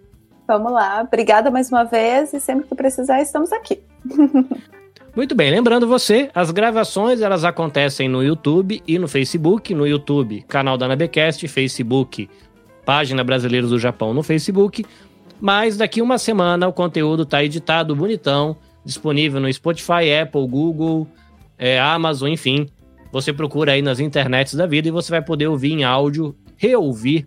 Vamos lá. Obrigada mais uma vez e sempre que precisar estamos aqui. Muito bem, lembrando você, as gravações elas acontecem no YouTube e no Facebook. No YouTube, canal da Nabecast, Facebook, página Brasileiros do Japão no Facebook. Mas daqui uma semana o conteúdo está editado, bonitão, disponível no Spotify, Apple, Google, é, Amazon, enfim. Você procura aí nas internets da vida e você vai poder ouvir em áudio, reouvir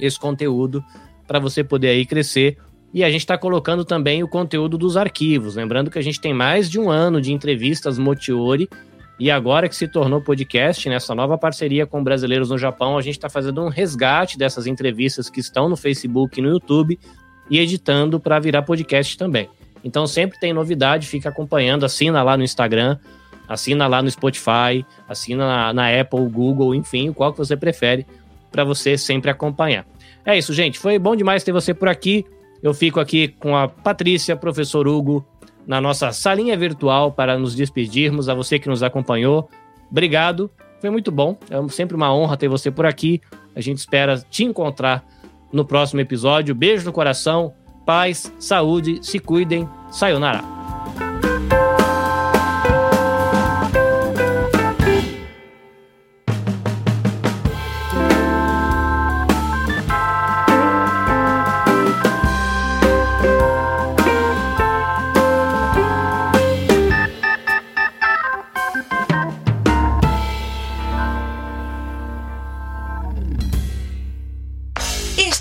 esse conteúdo para você poder aí crescer. E a gente está colocando também o conteúdo dos arquivos. Lembrando que a gente tem mais de um ano de entrevistas Motiori. E agora que se tornou podcast, nessa nova parceria com brasileiros no Japão, a gente está fazendo um resgate dessas entrevistas que estão no Facebook e no YouTube e editando para virar podcast também. Então sempre tem novidade, fica acompanhando, assina lá no Instagram, assina lá no Spotify, assina na, na Apple, Google, enfim, qual que você prefere, para você sempre acompanhar. É isso, gente. Foi bom demais ter você por aqui. Eu fico aqui com a Patrícia, professor Hugo, na nossa salinha virtual para nos despedirmos. A você que nos acompanhou, obrigado. Foi muito bom. É sempre uma honra ter você por aqui. A gente espera te encontrar no próximo episódio. Beijo no coração, paz, saúde, se cuidem. Sayonara.